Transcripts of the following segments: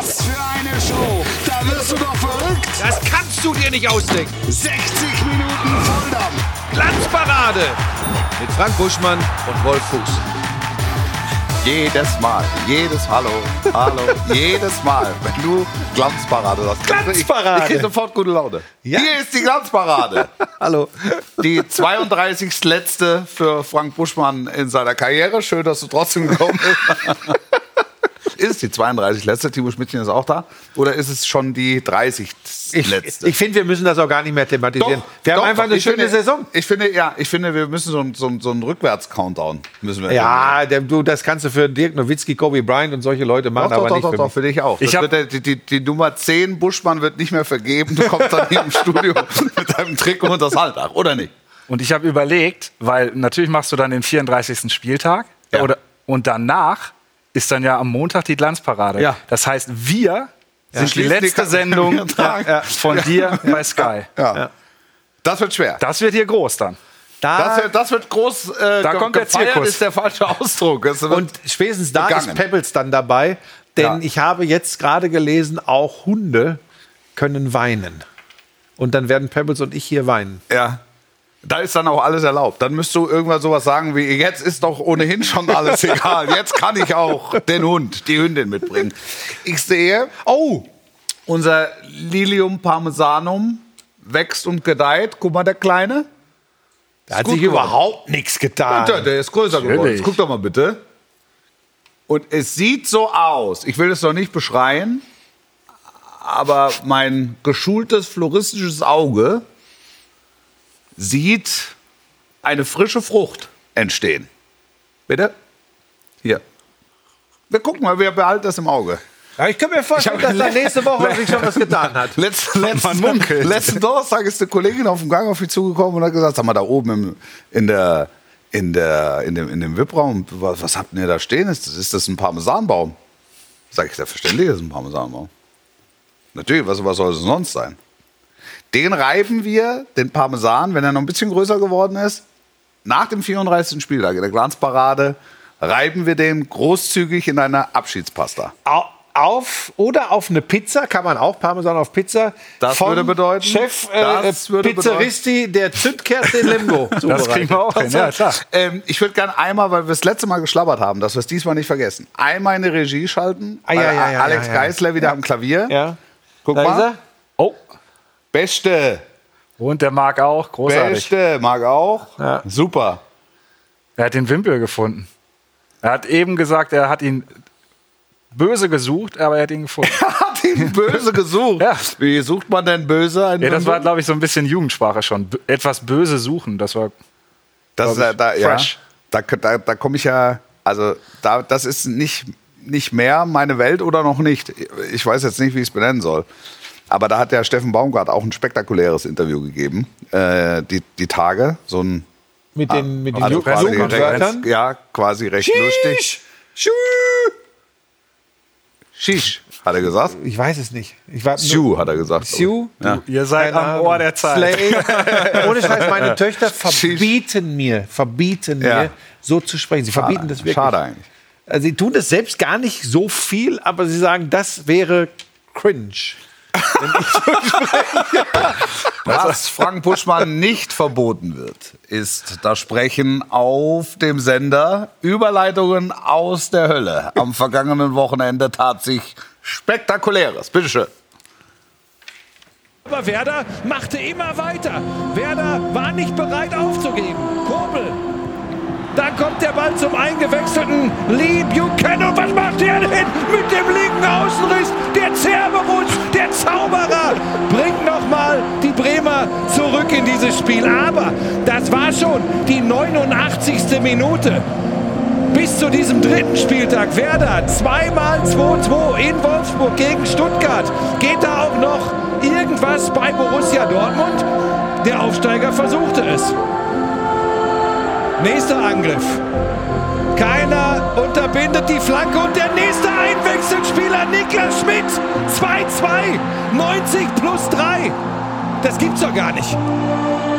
Was für eine Show! Da wirst du doch verrückt! Das kannst du dir nicht ausdenken. 60 Minuten Volldampf! Glanzparade mit Frank Buschmann und Wolf Fuß. Jedes Mal, jedes Hallo, Hallo, jedes Mal, wenn du Glanzparade sagst. Glanzparade. Ich, ich krieg sofort gute Laune. Ja. Hier ist die Glanzparade. Hallo. Die 32. letzte für Frank Buschmann in seiner Karriere. Schön, dass du trotzdem gekommen bist. ist es die 32 letzte? Timo Schmidtchen ist auch da? Oder ist es schon die 30 Ich, letzte? ich finde, wir müssen das auch gar nicht mehr thematisieren. wir haben doch, einfach doch. eine Ich schöne finde, Saison. Ich finde, ja, ich finde, wir müssen so, so, so einen Rückwärts-Countdown müssen wir Ja, der, du, das kannst du für Dirk Nowitzki, Kobe Bryant und solche Leute machen, Doch, doch, aber doch, nicht doch, für doch, mich. für dich auch. Ich Das wird der, die, die, die Nummer 10 Buschmann wird nicht mehr vergeben. Du kommst dann hier im Studio mit deinem Trikot und das Haltdach, oder nicht? Und ich habe überlegt, weil natürlich machst du dann den 34. Spieltag Ja. oder, und danach ist dann ja am Montag die Glanzparade. Ja. Das heißt, wir sind die letzte Sendung ja, von dir bei Sky. Ja. Das wird schwer. Das wird hier groß dann. Da, Das wird, das wird groß. Äh, Da kommt der Zirkus. ist der falsche Ausdruck. Und spätestens da begangen. ist Pebbles dann dabei, denn Ja. ich habe jetzt gerade gelesen, auch Hunde können weinen. Und dann werden Pebbles und ich hier weinen. Ja. Da ist dann auch alles erlaubt. Dann müsst du irgendwann sowas sagen wie, jetzt ist doch ohnehin schon alles egal. Jetzt kann ich auch den Hund, die Hündin mitbringen. Ich sehe, oh, unser Lilium parmesanum wächst und gedeiht. Guck mal, der Kleine. Da hat sich geworden. überhaupt nichts getan. Ja, der ist größer geworden. Natürlich. Jetzt guck doch mal bitte. Und es sieht so aus. Ich will es noch nicht beschreien, aber mein geschultes floristisches Auge sieht eine frische Frucht entstehen. Bitte? Hier. Wir gucken mal, wir behalten das im Auge. Ja, ich kann mir vorstellen, dass da nächste Woche sich schon was getan hat. Letz, letzten, letzten Donnerstag ist eine Kollegin auf dem Gang auf mich zugekommen und hat gesagt, sag mal, da oben im, in, der, in, der, in dem, in dem VIP-Raum, was, was habt ihr da stehen? Ist das, ist das ein Parmesanbaum? Sag ich, selbstverständlich ist ein Parmesanbaum. Natürlich, was, was soll es sonst sein? Den reiben wir, den Parmesan, wenn er noch ein bisschen größer geworden ist, nach dem 34. Spieltag in der Glanzparade, reiben wir den großzügig in einer Abschiedspasta. Au- Auf oder auf eine Pizza, kann man auch Parmesan auf Pizza. Das vom würde bedeuten- Chef äh, würde Pizzeristi der Zündkerze in Limbo. Das kriegen wir auch hin. Ja, klar. Ähm, ich würde gerne einmal, weil wir das letzte Mal geschlabbert haben, dass wir es diesmal nicht vergessen, einmal in die Regie schalten. Ah, ja, ja, ja, Alex. Geisler wieder am Klavier. Ja. Guck Da mal. ist er. Oh, Beste. und der mag auch. Großartig. Beste. Mag auch. Ja. Super. Er hat den Wimpel gefunden. Er hat eben gesagt, er hat ihn böse gesucht, aber er hat ihn gefunden. Hat ihn böse gesucht. Ja. Wie sucht man denn böse? Ja, das war, glaube ich, so ein bisschen Jugendsprache schon. B etwas böse suchen, das war. das ist, da, ja, fresh. da, da, da komme ich ja, also da, das ist nicht, nicht mehr meine Welt oder noch nicht. Ich weiß jetzt nicht, wie ich es benennen soll. Aber da hat der Steffen Baumgart auch ein spektakuläres Interview gegeben. Äh, die, die Tage, so ein Mit den, mit den Also quasi recht, ja, quasi recht lustig. Shish, hat er gesagt. Ich weiß es nicht. Ich war Sue, hat er gesagt. Sue? Ja. Ihr seid Keine am Ahnung. Ohr der Zeit. Slay. Ohne Scheiß, meine Töchter verbieten mir, verbieten Ja. mir, so zu sprechen. Sie verbieten das wirklich. Schade eigentlich. Also sie tun das selbst gar nicht so viel, aber sie sagen, das wäre cringe. Was Frank Buschmann nicht verboten wird, ist das Sprechen auf dem Sender. Überleitungen aus der Hölle. Am vergangenen Wochenende tat sich Spektakuläres. Bitteschön. Aber Werder machte immer weiter. Werder war nicht bereit aufzugeben. Kobel. Dann kommt der Ball zum eingewechselten Lee Buchanan. Was macht der denn mit dem linken Außenriss? Der Cerberus, der Zauberer, bringt nochmal die Bremer zurück in dieses Spiel. Aber das war schon die 89. Minute. Bis zu diesem dritten Spieltag Werder zweimal 2-2 in Wolfsburg gegen Stuttgart. Geht da auch noch irgendwas bei Borussia Dortmund? Der Aufsteiger versuchte es. Nächster Angriff. Keiner unterbindet die Flanke und der nächste Einwechselspieler Niklas Schmidt. 2-2. 90 plus 3. Das gibt's doch gar nicht.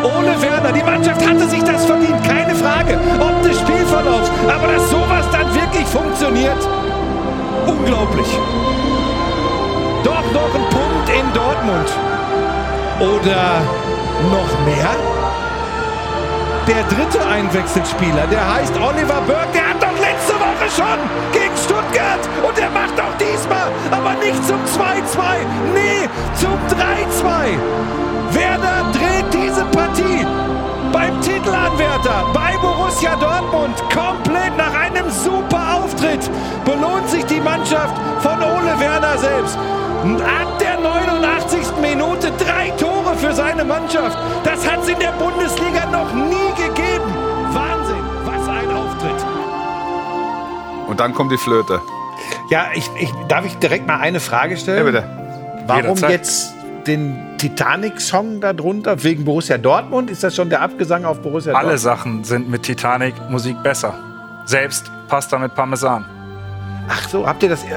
Ohne Werner. Die Mannschaft hatte sich das verdient. Keine Frage. Ob des Spielverlaufs. Aber dass sowas dann wirklich funktioniert. Unglaublich. Dortmund oder noch mehr? Der dritte Einwechselspieler, der heißt Oliver Burke, der hat doch letzte Woche schon gegen Stuttgart und der macht auch diesmal, aber nicht zum 2-2, nee, zum 3-2. Werder dreht diese Partie beim Titelanwärter bei Borussia Dortmund komplett nach einem super Auftritt belohnt sich die Mannschaft von Ole Werner selbst. Und ab der 89. Minute drei Tore für seine Mannschaft. Das hat es in der Bundesliga noch nie gegeben. Wahnsinn, was ein Auftritt. Und dann kommt die Flöte. Ja, ich, ich, darf ich direkt mal eine Frage stellen? Ja, bitte. Warum Jederzeit. jetzt den Titanic-Song darunter? Wegen Borussia Dortmund? Ist das schon der Abgesang auf Borussia Alle Dortmund? Sachen sind mit Titanic-Musik besser. Selbst Pasta mit Parmesan. Ach so, habt ihr das äh,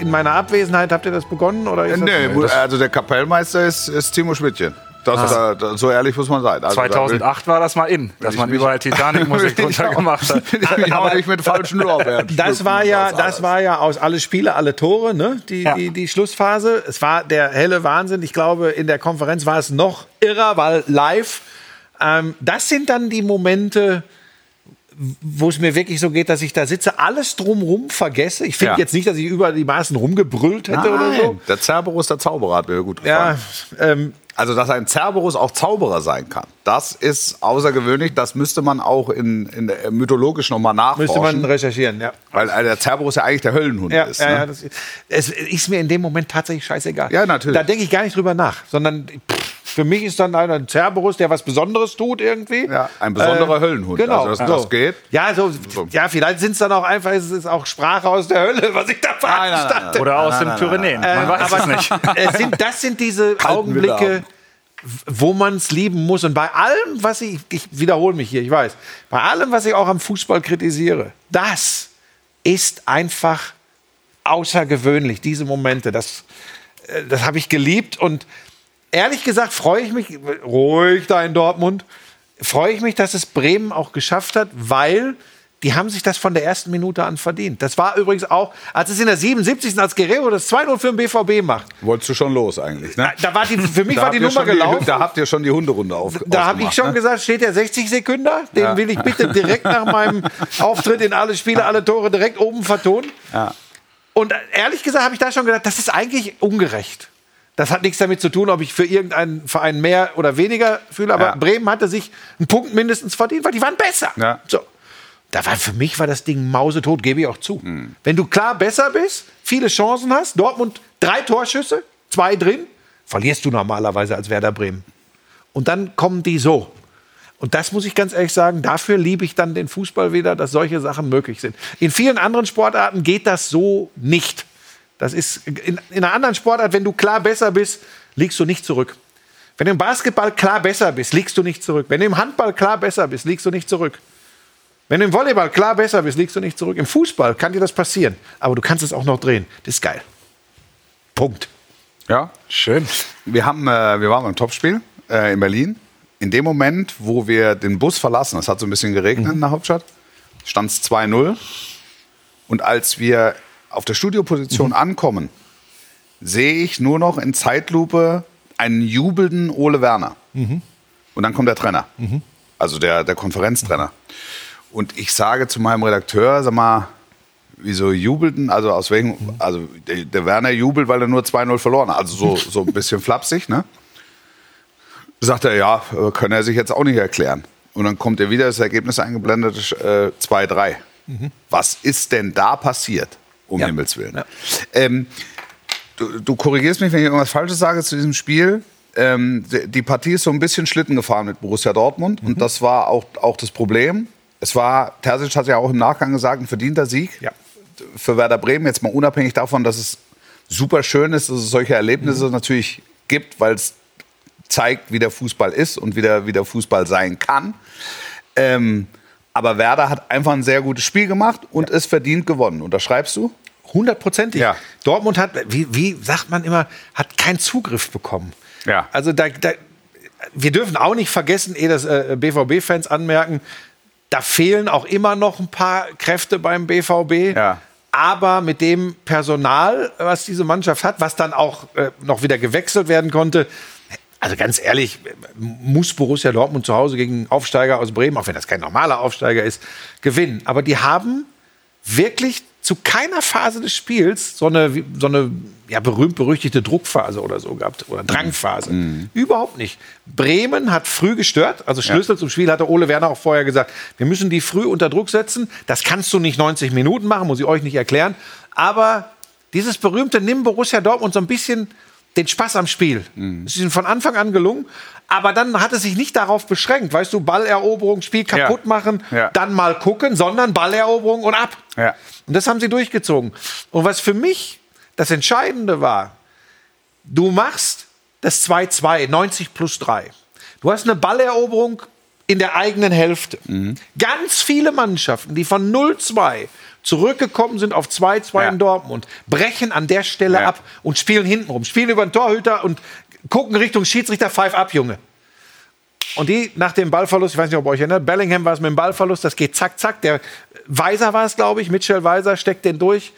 in meiner Abwesenheit, habt ihr das begonnen? Oder ist Nee, das, also der Kapellmeister ist, ist Timo Schmidtchen. Das, da, da, so ehrlich muss man sein. Also, 2008 war das mal in, dass man überall Titanic-Musik drunter gemacht hat. Da auch nicht mit falschen Lorbeeren. Das war ja, das war ja aus alle Spiele, alle Tore, ne? Die, Ja. die, die Schlussphase. Es war der helle Wahnsinn. Ich glaube, in der Konferenz war es noch irrer, weil live. Ähm, das sind dann die Momente, wo es mir wirklich so geht, dass ich da sitze, alles drumrum vergesse. Ich finde Ja. jetzt nicht, dass ich über die Maßen rumgebrüllt hätte oder so. Nein, der Cerberus, der Zauberer, hat mir gut Ja, gefallen. ähm, Also, dass ein Cerberus auch Zauberer sein kann, das ist außergewöhnlich. Das müsste man auch in, in der, mythologisch nochmal nachforschen. müsste man recherchieren, ja. weil äh, der Cerberus ja eigentlich der Höllenhund Ja, ist. ja, ne? ja, das, es ist mir in dem Moment tatsächlich scheißegal. Ja, natürlich. Da denke ich gar nicht drüber nach, sondern pff, für mich ist dann ein Cerberus, der was Besonderes tut irgendwie. Ja, ein besonderer Höllenhund. Genau, Also, dass so. das geht. Ja, so, So. ja, vielleicht sind es dann auch einfach, es ist auch Sprache aus der Hölle, was ich da veranstalte. Oder aus Nein, den nein, Pyrenäen. Äh, Man weiß aber es nicht. Es sind, das sind diese Kalten Augenblicke, wo man es lieben muss. Und bei allem, was ich, ich wiederhole mich hier, ich weiß, bei allem, was ich auch am Fußball kritisiere, das ist einfach außergewöhnlich, diese Momente. Das, äh, das habe ich geliebt und ehrlich gesagt freue ich mich, ruhig da in Dortmund, freue ich mich, dass es Bremen auch geschafft hat, weil die haben sich das von der ersten Minute an verdient. Das war übrigens auch, als es in der 77. als Guerrero das 2-0 für den BVB macht. Wolltest du schon los eigentlich, ne? Da war die, für mich war die Nummer gelaufen. Die, da habt ihr schon die Hunderunde auf. Da habe ich schon ne? gesagt, steht der 60 Sekünder, den Ja. will ich bitte direkt nach meinem Auftritt in alle Spiele, alle Tore direkt oben vertonen. Ja. Und ehrlich gesagt habe ich da schon gedacht, das ist eigentlich ungerecht. Das hat nichts damit zu tun, ob ich für irgendeinen Verein mehr oder weniger fühle, aber Ja. Bremen hatte sich einen Punkt mindestens verdient, weil die waren besser. Ja. So. Da war, für mich war das Ding mausetot, gebe ich auch zu. Hm. Wenn du klar besser bist, viele Chancen hast, Dortmund drei Torschüsse, zwei drin, verlierst du normalerweise als Werder Bremen. Und dann kommen die so. Und das muss ich ganz ehrlich sagen, dafür liebe ich dann den Fußball wieder, dass solche Sachen möglich sind. In vielen anderen Sportarten geht das so nicht. Das ist in, in einer anderen Sportart, wenn du klar besser bist, liegst du nicht zurück. Wenn du im Basketball klar besser bist, liegst du nicht zurück. Wenn du im Handball klar besser bist, liegst du nicht zurück. Wenn du im Volleyball klar besser bist, liegst du nicht zurück. Im Fußball kann dir das passieren, aber du kannst es auch noch drehen. Das ist geil. Punkt. Ja, Schön. wir, haben, äh, wir waren beim Topspiel äh, in Berlin. In dem Moment, wo wir den Bus verlassen, es hat so ein bisschen geregnet in der Hauptstadt, stand es 2-0. Und als wir auf der Studioposition ankommen, sehe ich nur noch in Zeitlupe einen jubelnden Ole Werner. Und dann kommt der Trainer, also der, der Konferenztrainer. Und ich sage zu meinem Redakteur, sag mal, wieso jubelten? Also aus welchem, also der, der Werner jubelt, weil er nur 2-0 verloren hat. Also so, so ein bisschen flapsig, ne? Sagt er, ja, äh, kann er sich jetzt auch nicht erklären. Und dann kommt er wieder, das Ergebnis eingeblendet, äh, 2-3. Was ist denn da passiert? Um Ja. Himmels Willen. Ja. Ähm, du, du korrigierst mich, wenn ich irgendwas Falsches sage zu diesem Spiel. Ähm, die- Partie ist so ein bisschen Schlitten gefahren mit Borussia Dortmund. Und das war auch, auch das Problem. Es war, Terzic hat ja auch im Nachgang gesagt, ein verdienter Sieg Ja. für Werder Bremen. Jetzt mal unabhängig davon, dass es super schön ist, dass es solche Erlebnisse natürlich gibt, weil es zeigt, wie der Fußball ist und wie der, wie der Fußball sein kann. Ähm, aber Werder hat einfach ein sehr gutes Spiel gemacht und ist verdient gewonnen. Unterschreibst du? Hundertprozentig. Ja. Dortmund hat, wie, wie sagt man immer, hat keinen Zugriff bekommen. Ja. Also da, da, wir dürfen auch nicht vergessen, eh das äh, BVB-Fans anmerken, da fehlen auch immer noch ein paar Kräfte beim BVB. Ja. Aber mit dem Personal, was diese Mannschaft hat, was dann auch äh, noch wieder gewechselt werden konnte, also ganz ehrlich, muss Borussia Dortmund zu Hause gegen Aufsteiger aus Bremen, auch wenn das kein normaler Aufsteiger ist, gewinnen. Aber die haben wirklich zu keiner Phase des Spiels so eine, so eine ja, berühmt-berüchtigte Druckphase oder so gehabt oder Drangphase. Überhaupt nicht. Bremen hat früh gestört, also Schlüssel zum Spiel hatte Ole Werner auch vorher gesagt, wir müssen die früh unter Druck setzen. Das kannst du nicht 90 Minuten machen, muss ich euch nicht erklären. Aber dieses berühmte Nimm Borussia Dortmund so ein bisschen den Spaß am Spiel. Es ist ihnen von Anfang an gelungen. Aber dann hat es sich nicht darauf beschränkt, weißt du, Balleroberung, Spiel kaputt Ja. machen, Ja. dann mal gucken, sondern Balleroberung und ab. Ja. Und das haben sie durchgezogen. Und was für mich das Entscheidende war, du machst das 2-2, 90 plus 3. Du hast eine Balleroberung in der eigenen Hälfte. Mhm. Ganz viele Mannschaften, die von 0-2 zurückgekommen sind auf 2-2 Ja. in Dortmund, brechen an der Stelle Ja. ab und spielen hintenrum, spielen über den Torhüter und gucken Richtung Schiedsrichter, pfeif ab, Junge. Und die nach dem Ballverlust, ich weiß nicht, ob ihr euch erinnert, Bellingham war es mit dem Ballverlust, das geht zack, zack. Der Weiser war es, glaube ich, Mitchell Weiser steckt den durch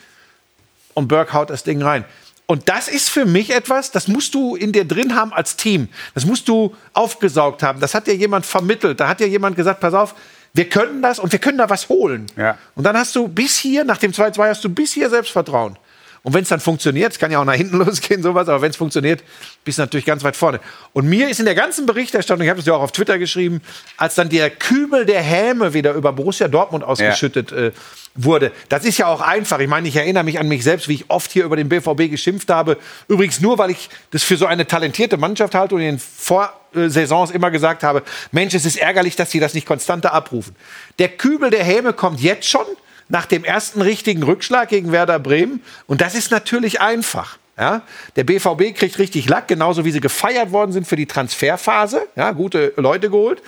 und Burke haut das Ding rein. Und das ist für mich etwas, das musst du in dir drin haben als Team. Das musst du aufgesaugt haben. Das hat dir jemand vermittelt. Da hat dir jemand gesagt, pass auf, wir können das und wir können da was holen. Ja. Und dann hast du bis hier, nach dem 2-2 hast du bis hier Selbstvertrauen. Und wenn es dann funktioniert, es kann ja auch nach hinten losgehen, sowas, aber wenn es funktioniert, bist du natürlich ganz weit vorne. Und mir ist in der ganzen Berichterstattung, ich habe es ja auch auf Twitter geschrieben, als dann der Kübel der Häme wieder über Borussia Dortmund ausgeschüttet äh, wurde, das ist ja auch einfach. Ich meine, ich erinnere mich an mich selbst, wie ich oft hier über den BVB geschimpft habe. Übrigens nur, weil ich das für so eine talentierte Mannschaft halte und in den Vorsaisons immer gesagt habe, Mensch, es ist ärgerlich, dass sie das nicht konstanter abrufen. Der Kübel der Häme kommt jetzt schon nach dem ersten richtigen Rückschlag gegen Werder Bremen. Und das ist natürlich einfach. Ja? Der BVB kriegt richtig Lack, genauso wie sie gefeiert worden sind für die Transferphase. Ja, gute Leute geholt.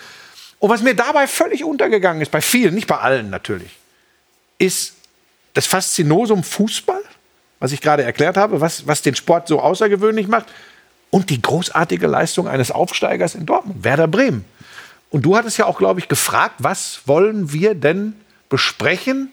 Und was mir dabei völlig untergegangen ist, bei vielen, nicht bei allen natürlich, ist das Faszinosum Fußball, was ich gerade erklärt habe, was, was den Sport so außergewöhnlich macht, und die großartige Leistung eines Aufsteigers in Dortmund, Werder Bremen. Und du hattest ja auch, glaube ich, gefragt, was wollen wir denn besprechen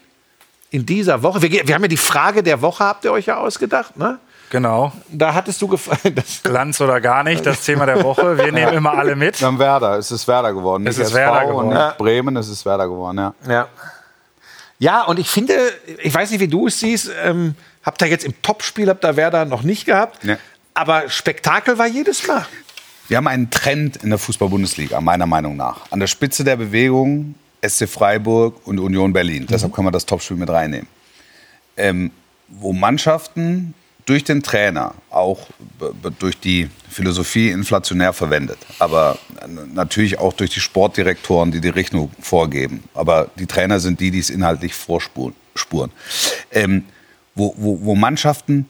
in dieser Woche? Wir, wir haben ja die Frage der Woche, habt ihr euch ja ausgedacht, ne? Genau. Da hattest du gefragt. Glanz oder gar nicht, das Thema der Woche. Wir nehmen immer alle mit. Wir haben Werder, es ist Werder geworden. Es ist SV Werder geworden. Ja. Bremen, es ist Werder geworden, ja. Ja. Ja, und ich finde, ich weiß nicht, wie du es siehst, ähm, habt ihr jetzt im Topspiel, habt ihr Werder noch nicht gehabt, Nee. aber Spektakel war jedes Mal. Wir haben einen Trend in der Fußball-Bundesliga, meiner Meinung nach. An der Spitze der Bewegung SC Freiburg und Union Berlin. Deshalb kann man das Topspiel mit reinnehmen. Ähm, wo Mannschaften durch den Trainer, auch durch die Philosophie inflationär verwendet, aber natürlich auch durch die Sportdirektoren, die die Richtung vorgeben. Aber die Trainer sind die, die es inhaltlich vorspuren. Spuren. Ähm, wo, wo, wo Mannschaften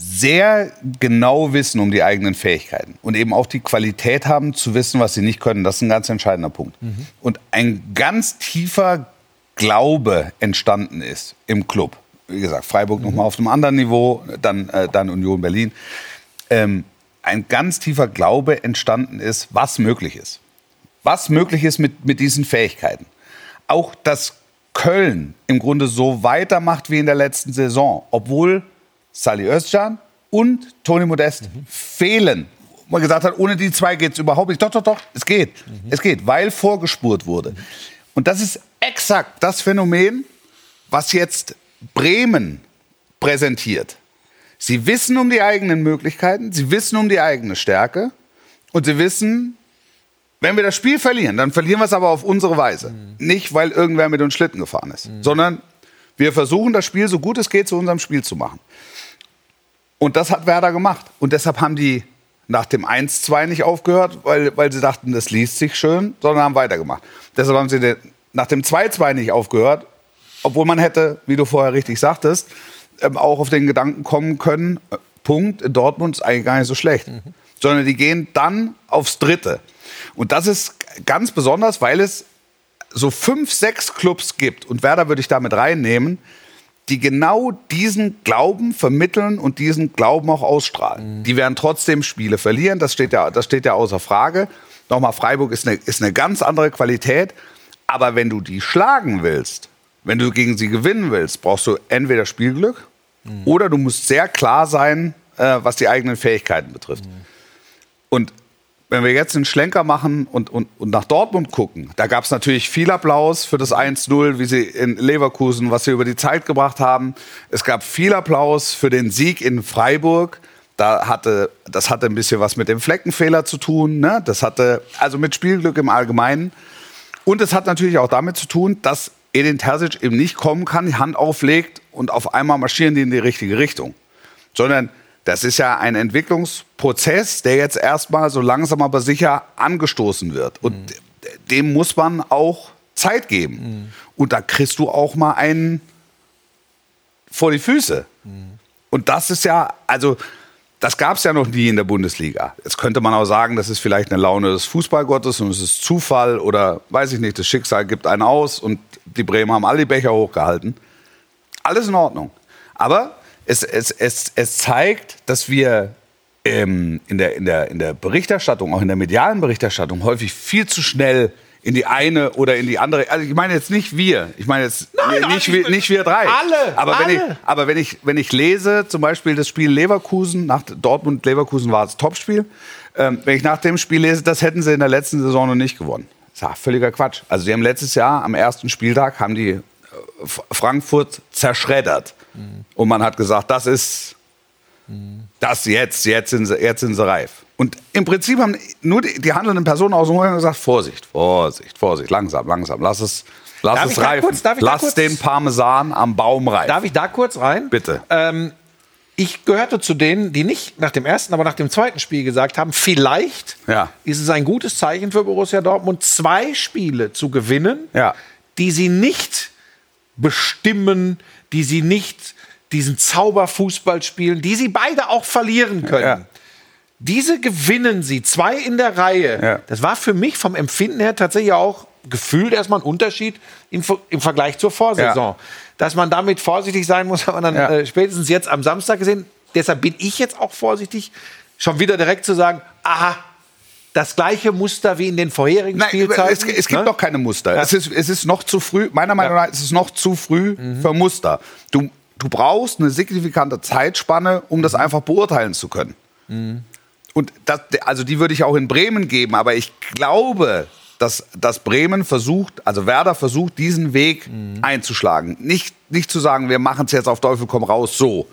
sehr genau wissen um die eigenen Fähigkeiten und eben auch die Qualität haben zu wissen, was sie nicht können. Das ist ein ganz entscheidender Punkt. Und ein ganz tiefer Glaube entstanden ist im Club. Wie gesagt, Freiburg noch mal auf einem anderen Niveau, dann, äh, dann Union Berlin. Ähm, ein ganz tiefer Glaube entstanden ist, was möglich ist. Was möglich ist mit, mit diesen Fähigkeiten. Auch, dass Köln im Grunde so weitermacht wie in der letzten Saison, obwohl Sally Özcan und Toni Modest fehlen. Wo Man gesagt hat, ohne die zwei geht es überhaupt nicht. Doch, doch, doch, es geht. Es geht, weil vorgespurt wurde. Und das ist exakt das Phänomen, was jetzt Bremen präsentiert. Sie wissen um die eigenen Möglichkeiten, sie wissen um die eigene Stärke und sie wissen, wenn wir das Spiel verlieren, dann verlieren wir es aber auf unsere Weise. Nicht, weil irgendwer mit uns Schlitten gefahren ist, sondern wir versuchen, das Spiel so gut es geht zu unserem Spiel zu machen. Und das hat Werder gemacht. Und deshalb haben die nach dem 1-2 nicht aufgehört, weil, weil sie dachten, das liest sich schön, sondern haben weitergemacht. Deshalb haben sie den, nach dem 2-2 nicht aufgehört, obwohl man hätte, wie du vorher richtig sagtest, ähm, auch auf den Gedanken kommen können, äh, Punkt, in Dortmund ist eigentlich gar nicht so schlecht. Sondern die gehen dann aufs Dritte. Und das ist ganz besonders, weil es so fünf, sechs Clubs gibt, und Werder würde ich damit reinnehmen, die genau diesen Glauben vermitteln und diesen Glauben auch ausstrahlen. Die werden trotzdem Spiele verlieren, das steht ja, das steht ja außer Frage. Nochmal, Freiburg ist eine, ist eine ganz andere Qualität. Aber wenn du die schlagen willst, wenn du gegen sie gewinnen willst, brauchst du entweder Spielglück oder du musst sehr klar sein, äh, was die eigenen Fähigkeiten betrifft. Und wenn wir jetzt einen Schlenker machen und, und, und nach Dortmund gucken, da gab es natürlich viel Applaus für das 1-0, wie sie in Leverkusen, was sie über die Zeit gebracht haben. Es gab viel Applaus für den Sieg in Freiburg. Da hatte, das hatte ein bisschen was mit dem Fleckenfehler zu tun. Ne? Das hatte also mit Spielglück im Allgemeinen. Und es hat natürlich auch damit zu tun, dass Edin Terzic eben nicht kommen kann, die Hand auflegt und auf einmal marschieren die in die richtige Richtung. Sondern das ist ja ein Entwicklungsprozess, der jetzt erstmal so langsam aber sicher angestoßen wird. Und dem muss man auch Zeit geben. Und da kriegst du auch mal einen vor die Füße. Und das ist ja, also das gab es ja noch nie in der Bundesliga. Jetzt könnte man auch sagen, das ist vielleicht eine Laune des Fußballgottes und es ist Zufall oder weiß ich nicht, das Schicksal gibt einen aus und die Bremer haben alle die Becher hochgehalten. Alles in Ordnung. Aber es, es, es, es zeigt, dass wir ähm, in, der, in, der, in der Berichterstattung, auch in der medialen Berichterstattung, häufig viel zu schnell in die eine oder in die andere. Also ich meine jetzt nicht wir, ich meine jetzt Nein, nicht, ich wir, nicht wir drei. Alle, Aber wenn ich, alle. aber wenn ich, wenn ich lese, zum Beispiel das Spiel Leverkusen, nach Dortmund-Leverkusen war es Topspiel, ähm, wenn ich nach dem Spiel lese, das hätten sie in der letzten Saison noch nicht gewonnen. Das ist ja völliger Quatsch. Also die haben letztes Jahr am ersten Spieltag haben die äh, Frankfurt zerschreddert. Und man hat gesagt, das ist das jetzt, jetzt sind sie, jetzt sind sie reif. Und im Prinzip haben nur die, die handelnden Personen aus dem Hohen gesagt, Vorsicht, Vorsicht, Vorsicht, langsam, langsam, lass es, lass Darf es reifen. kurz- lass kurz- den Parmesan am Baum reifen. Darf ich da kurz rein? Bitte. Ähm, ich gehörte zu denen, die nicht nach dem ersten, aber nach dem zweiten Spiel gesagt haben, vielleicht Ja. ist es ein gutes Zeichen für Borussia Dortmund, zwei Spiele zu gewinnen, Ja. die sie nicht bestimmen, die sie nicht diesen Zauberfußball spielen, die sie beide auch verlieren können. Ja. Diese gewinnen sie, zwei in der Reihe. Ja. Das war für mich vom Empfinden her tatsächlich auch gefühlt erstmal ein Unterschied im, im Vergleich zur Vorsaison. Ja. Dass man damit vorsichtig sein muss, hat man dann äh, spätestens jetzt am Samstag gesehen. Deshalb bin ich jetzt auch vorsichtig, schon wieder direkt zu sagen, aha, das gleiche Muster wie in den vorherigen Nein, Spielzeiten. es, es gibt ne? noch keine Muster. Ja. Es, ist, es ist noch zu früh, meiner Meinung Ja. nach ist es noch zu früh Mhm. für Muster. Du, du brauchst eine signifikante Zeitspanne, um Mhm. das einfach beurteilen zu können. Und das, also die würde ich auch in Bremen geben, aber ich glaube, dass, dass Bremen versucht, also Werder versucht, diesen Weg Mhm. einzuschlagen. Nicht, nicht zu sagen, wir machen es jetzt auf Teufel komm raus so.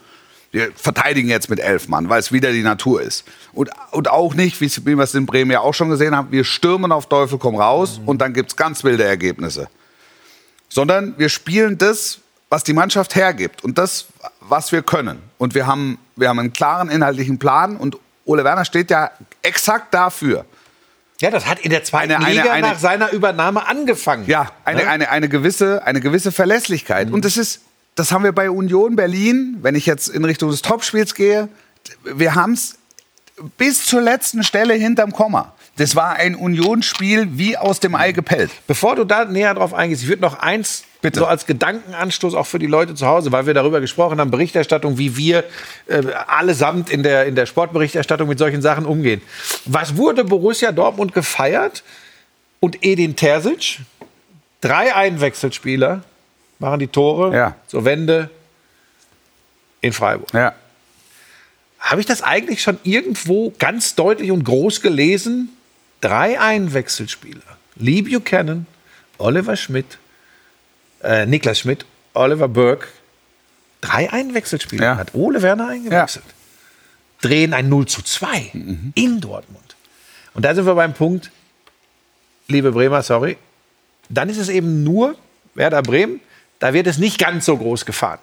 Wir verteidigen jetzt mit elf Mann, weil es wieder die Natur ist. Und, und auch nicht, wie wir es in Bremen ja auch schon gesehen haben, wir stürmen auf Teufel komm raus und dann gibt es ganz wilde Ergebnisse. Sondern wir spielen das, was die Mannschaft hergibt und das, was wir können. Und wir haben, wir haben einen klaren inhaltlichen Plan und Ole Werner steht ja exakt dafür. Ja, das hat in der zweiten Eine- Liga eine- nach seiner Übernahme angefangen. Ja, eine, Ne? eine, eine, gewisse, eine gewisse Verlässlichkeit. Und das ist, das haben wir bei Union Berlin, wenn ich jetzt in Richtung des Topspiels gehe, wir haben es bis zur letzten Stelle hinterm Komma. Das war ein Unionsspiel wie aus dem Ei gepellt. Bevor du da näher drauf eingehst, ich würde noch eins Bitte. so als Gedankenanstoß auch für die Leute zu Hause, weil wir darüber gesprochen haben, Berichterstattung, wie wir äh, allesamt in der, in der Sportberichterstattung mit solchen Sachen umgehen. Was wurde Borussia Dortmund gefeiert und Edin Terzic? Drei Einwechselspieler machen die Tore Ja. zur Wende in Freiburg. Ja. Habe ich das eigentlich schon irgendwo ganz deutlich und groß gelesen? Drei Einwechselspieler. Lee Buchanan, Oliver Schmidt, äh, Niklas Schmidt, Oliver Burke. Drei Einwechselspieler Ja. hat Ole Werner eingewechselt. Drehen ein 0 zu 2 Mhm. in Dortmund. Und da sind wir beim Punkt, liebe Bremer, sorry, dann ist es eben nur Werder Bremen, da wird es nicht ganz so groß gefahren.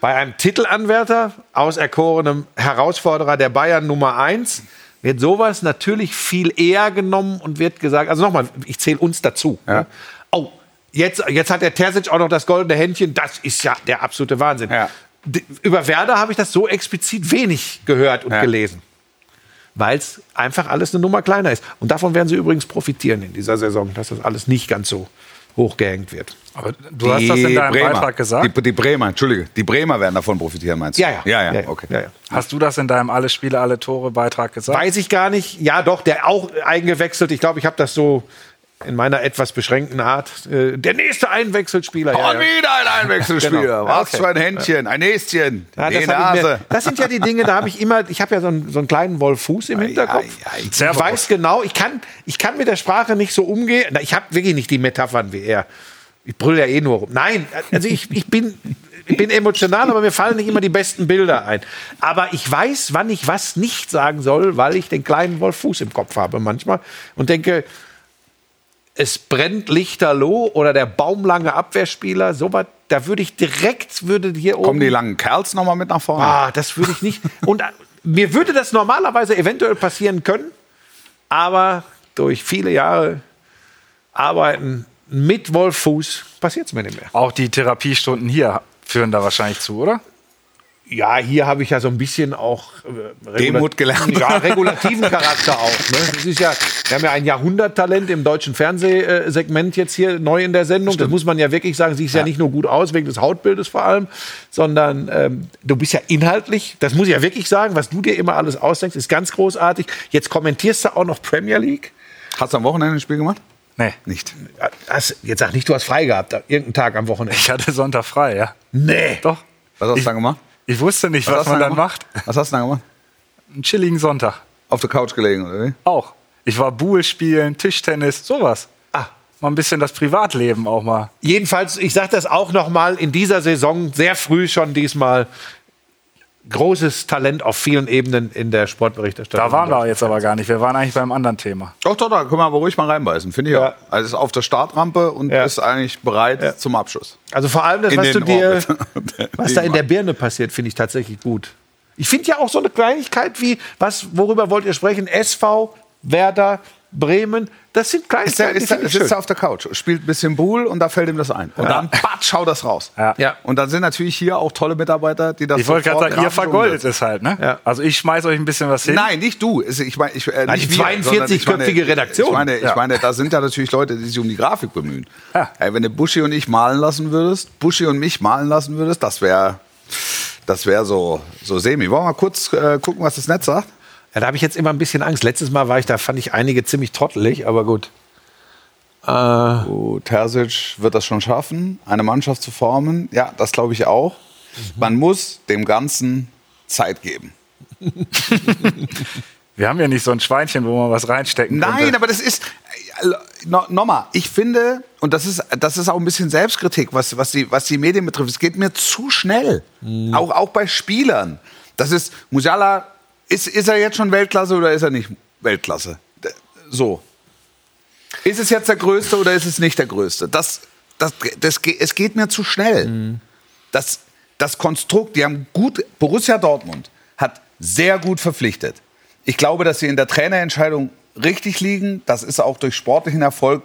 Bei einem Titelanwärter, auserkorenem Herausforderer der Bayern Nummer 1, wird sowas natürlich viel eher genommen und wird gesagt, also nochmal, ich zähle uns dazu. Ja. ne? Oh, jetzt, jetzt hat der Terzic auch noch das goldene Händchen, das ist ja der absolute Wahnsinn. Ja. Über Werder habe ich das so explizit wenig gehört und Ja. gelesen. Weil es einfach alles eine Nummer kleiner ist. Und davon werden sie übrigens profitieren in dieser Saison, dass das alles nicht ganz so hochgehängt wird. Aber du hast das in deinem Beitrag gesagt. Die, die Bremer, Entschuldige, die Bremer werden davon profitieren, meinst du? Ja, ja. Ja, ja, okay. ja, ja. Hast du das in deinem Alle Spiele, alle Tore Beitrag gesagt? Weiß ich gar nicht. Ja, doch, der auch eingewechselt. Ich glaube, ich habe das so in meiner etwas beschränkten Art. Äh, der nächste Einwechselspieler. Und wieder ein Einwechselspieler. Genau. Was Okay. für ein Händchen, ein Näschen, Ja, die das, ich mir, Nase. das sind ja die Dinge, da habe ich immer, ich habe ja so einen, so einen kleinen Wolf-Fuß im Hinterkopf. ich weiß genau, ich kann, ich kann mit der Sprache nicht so umgehen. Ich habe wirklich nicht die Metaphern wie er. Ich brülle ja eh nur rum. Nein, also ich, ich bin, ich bin emotional, aber mir fallen nicht immer die besten Bilder ein. Aber ich weiß, wann ich was nicht sagen soll, weil ich den kleinen Wolf-Fuß im Kopf habe manchmal und denke, es brennt lichterloh oder der baumlange Abwehrspieler, sowas, da würde ich direkt, würde hier oben. Kommen die langen Kerls nochmal mit nach vorne? Ah, das würde ich nicht. Und äh, mir würde das normalerweise eventuell passieren können, aber durch viele Jahre Arbeiten mit Wolf Fuß passiert es mir nicht mehr. Auch die Therapiestunden hier führen da wahrscheinlich zu, oder? Ja, hier habe ich ja so ein bisschen auch äh, Demut gelernt. Ja, regulativen Charakter auch. Ne? Das ist ja, wir haben ja ein Jahrhunderttalent im deutschen Fernsehsegment jetzt hier neu in der Sendung. Das muss man ja wirklich sagen. Siehst ja. nicht nur gut aus wegen des Hautbildes vor allem, sondern ähm, du bist ja inhaltlich. Das muss ich ja wirklich sagen, was du dir immer alles ausdenkst, ist ganz großartig. Jetzt kommentierst du auch noch Premier League. Hast du am Wochenende ein Spiel gemacht? Nee. Nicht. Hast, jetzt sag nicht, du hast frei gehabt, irgendeinen Tag am Wochenende. Ich hatte Sonntag frei, ja. Nee. Doch. Was hast du dann gemacht? Ich wusste nicht, was, du man dann gemacht? macht. Was hast du dann gemacht? Einen chilligen Sonntag. Auf der Couch gelegen, oder wie? Auch. Ich war Buhl spielen, Tischtennis, sowas. Ah. Mal ein bisschen das Privatleben auch mal. Jedenfalls, ich sage das auch noch mal in dieser Saison sehr früh schon diesmal großes Talent auf vielen Ebenen in der Sportberichterstattung. Da waren wir jetzt aber gar nicht. Wir waren eigentlich beim anderen Thema. Doch, doch, da können wir aber ruhig mal reinbeißen, finde ich Ja. auch. Also ist auf der Startrampe und Ja. ist eigentlich bereit zum Abschuss. Also vor allem das, In was du dir, was da in der Birne passiert, finde ich tatsächlich gut. Ich finde ja auch so eine Kleinigkeit wie, was, worüber wollt ihr sprechen? SV, Werder, Bremen. Das sind Ist der, ist der, sitzt er auf der Couch, spielt ein bisschen Buhl und da fällt ihm das ein. Und dann batsch, schau das raus. Ja. Ja. Und dann sind natürlich hier auch tolle Mitarbeiter, die das Ich wollte gerade sagen, ihr vergoldet es halt, ne? Ja. Also ich schmeiß euch ein bisschen was hin. Nein, nicht du. Es- Ich meine, ich, äh, Nein, nicht die wir, 42 sondern ich meine- köpfige Redaktion. Ich meine, ich Ja. meine, da sind ja natürlich Leute, die sich um die Grafik bemühen. Ja. Ey, wenn du Buschi und ich malen lassen würdest, Buschi und mich malen lassen würdest, das wäre das wäre so, so semi. Wollen wir mal kurz äh, gucken, was das Netz sagt? Ja, da habe ich jetzt immer ein bisschen Angst. Letztes Mal war ich, da fand ich einige ziemlich trottelig, aber gut. Gut, Terzic wird das schon schaffen, eine Mannschaft zu formen. Ja, das glaube ich auch. Man muss dem Ganzen Zeit geben. Wir haben ja nicht so ein Schweinchen, wo man was reinstecken Nein, könnte. aber das ist äh, no, nochmal. Ich finde und das ist das ist auch ein bisschen Selbstkritik, was was die was die Medien betrifft. Es geht mir zu schnell, auch auch bei Spielern. Das ist Musiala. Ist ist er jetzt schon Weltklasse oder ist er nicht Weltklasse? So. Ist es jetzt der Größte oder ist es nicht der Größte? Das das das es geht mir zu schnell. Das das Konstrukt, die haben gut Borussia Dortmund hat sehr gut verpflichtet. Ich glaube, dass sie in der Trainerentscheidung richtig liegen. Das ist auch durch sportlichen Erfolg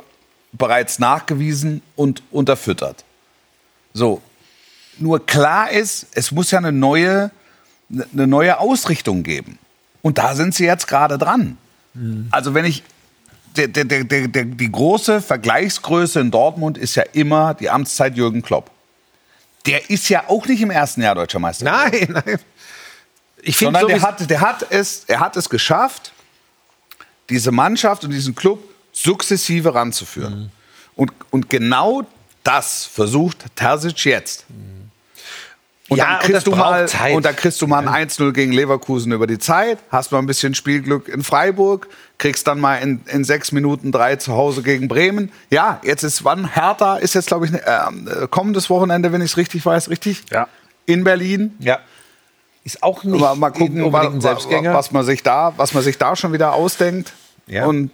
bereits nachgewiesen und unterfüttert. So. Nur klar ist, es muss ja eine neue, eine neue Ausrichtung geben. Und da sind sie jetzt gerade dran. Also wenn ich, der, der, der, die große Vergleichsgröße in Dortmund ist ja immer die Amtszeit Jürgen Klopp. Der ist ja auch nicht im ersten Jahr deutscher Meister. Nein, nein. Ich finde so, der hat, der hat es, er hat es geschafft, diese Mannschaft und diesen Club sukzessive ranzuführen. Und, und genau das versucht Terzic jetzt. Und, Ja, dann und kriegst das du mal, Zeit. und dann kriegst du mal ein 1-0 gegen Leverkusen über die Zeit, hast mal ein bisschen Spielglück in Freiburg, kriegst dann mal in, in sechs Minuten drei zu Hause gegen Bremen. Ja, jetzt ist wann? Hertha ist jetzt, glaube ich, ne- äh, kommendes Wochenende, wenn ich es richtig weiß, richtig? Ja. In Berlin. ja. Ist auch nicht Mal, mal gucken, wa- wa- was man sich da, was man sich da schon wieder ausdenkt. Ja. Und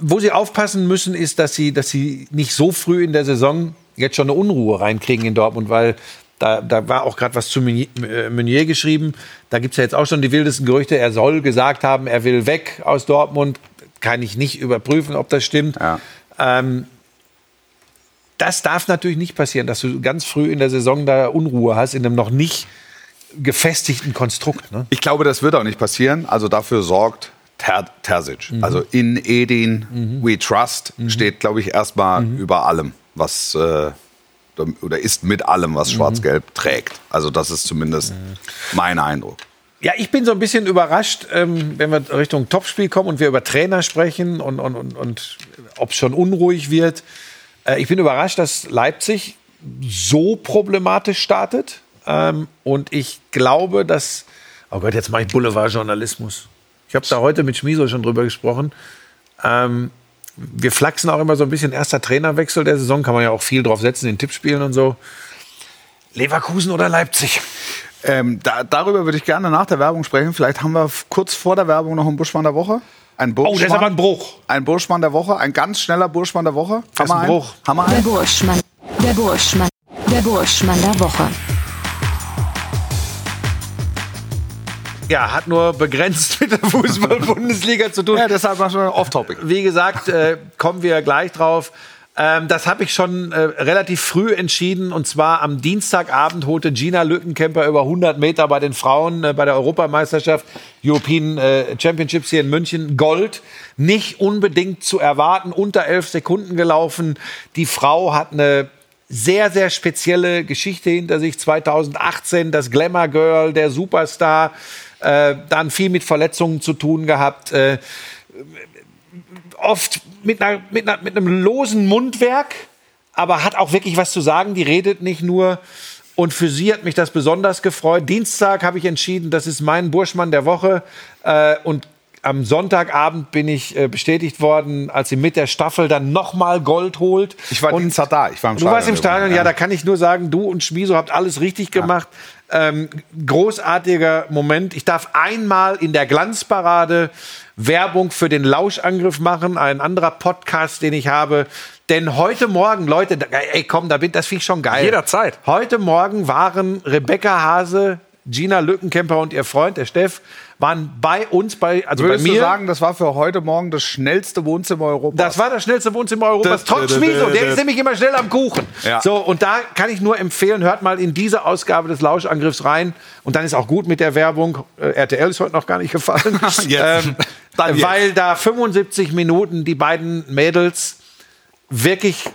Wo sie aufpassen müssen, ist, dass sie, dass sie nicht so früh in der Saison jetzt schon eine Unruhe reinkriegen in Dortmund, weil da, da war auch gerade was zu Meunier, äh, Meunier geschrieben. Da gibt es ja jetzt auch schon die wildesten Gerüchte. Er soll gesagt haben, er will weg aus Dortmund. Kann ich nicht überprüfen, ob das stimmt. Ja. Ähm, das darf natürlich nicht passieren, dass du ganz früh in der Saison da Unruhe hast, in einem noch nicht gefestigten Konstrukt. Ne? ich glaube, das wird auch nicht passieren. Also dafür sorgt Ter Terzic. Also in Edin We Trust steht, glaube ich, erstmal über allem, was äh, oder ist mit allem, was Schwarz-Gelb trägt. Also das ist zumindest mein Eindruck. Ja, ich bin so ein bisschen überrascht, ähm, wenn wir Richtung Topspiel kommen und wir über Trainer sprechen und, und, und, und ob es schon unruhig wird. Äh, ich bin überrascht, dass Leipzig so problematisch startet. Ähm, und ich glaube, dass. Oh Gott, jetzt mache ich Boulevardjournalismus. Ich habe da heute mit Schmiso schon drüber gesprochen. Ähm, wir flachsen auch immer so ein bisschen erster Trainerwechsel der Saison, kann man ja auch viel drauf setzen in Tippspielen und so. Leverkusen oder Leipzig? Ähm, da, darüber würde ich gerne nach der Werbung sprechen. Vielleicht haben wir kurz vor der Werbung noch einen Burschmann der Woche. Ein Oh, das ist aber ein Bruch. Ein Burschmann der Woche, ein ganz schneller Burschmann der Woche. Ist ein? Bruch. Haben wir Der? Burschmann. Der Burschmann. Der Burschmann der Woche. Ja, hat nur begrenzt mit der Fußball-Bundesliga zu tun. Ja, deshalb war schon off-topic. Wie gesagt, äh, kommen wir gleich drauf. Ähm, das habe ich schon äh, relativ früh entschieden. Und zwar am Dienstagabend holte Gina Lückenkämper über 100 Meter bei den Frauen äh, bei der Europameisterschaft European äh, Championships hier in München Gold. Nicht unbedingt zu erwarten, unter 11 Sekunden gelaufen. Die Frau hat eine sehr, sehr spezielle Geschichte hinter sich. 2018 das Glamour Girl, der Superstar. Äh, dann viel mit Verletzungen zu tun gehabt. Äh, oft mit, einer, mit, einer, mit einem losen Mundwerk, aber hat auch wirklich was zu sagen. Die redet nicht nur. Und für sie hat mich das besonders gefreut. Dienstag habe ich entschieden, das ist mein Burschmann der Woche. Äh, und am Sonntagabend bin ich äh, bestätigt worden, als sie mit der Staffel dann nochmal Gold holt. Ich war und da. Ich war im Du warst im Stadion. Stadion, ja, da kann ich nur sagen, du und Schmiso habt alles richtig gemacht. Ähm, großartiger Moment. Ich darf einmal in der Glanzparade Werbung für den Lauschangriff machen, ein anderer Podcast, den ich habe. Denn heute Morgen, Leute, ey, komm, da bin, das finde ich schon geil. Jederzeit. Heute Morgen waren Rebecca Hase, Gina Lückenkämper und ihr Freund, der Steff, waren bei uns, bei, also Würdest bei mir. du sagen, das war für heute Morgen das schnellste Wohnzimmer Europas? Das war das schnellste Wohnzimmer Europas, trotz Schmiso. Der ist nämlich immer schnell am Kuchen. Ja. So, und da kann ich nur empfehlen, hört mal in diese Ausgabe des Lauschangriffs rein. Und dann ist auch gut mit der Werbung. Äh, RTL ist heute noch gar nicht gefallen. Ähm, weil da 75 Minuten die beiden Mädels wirklich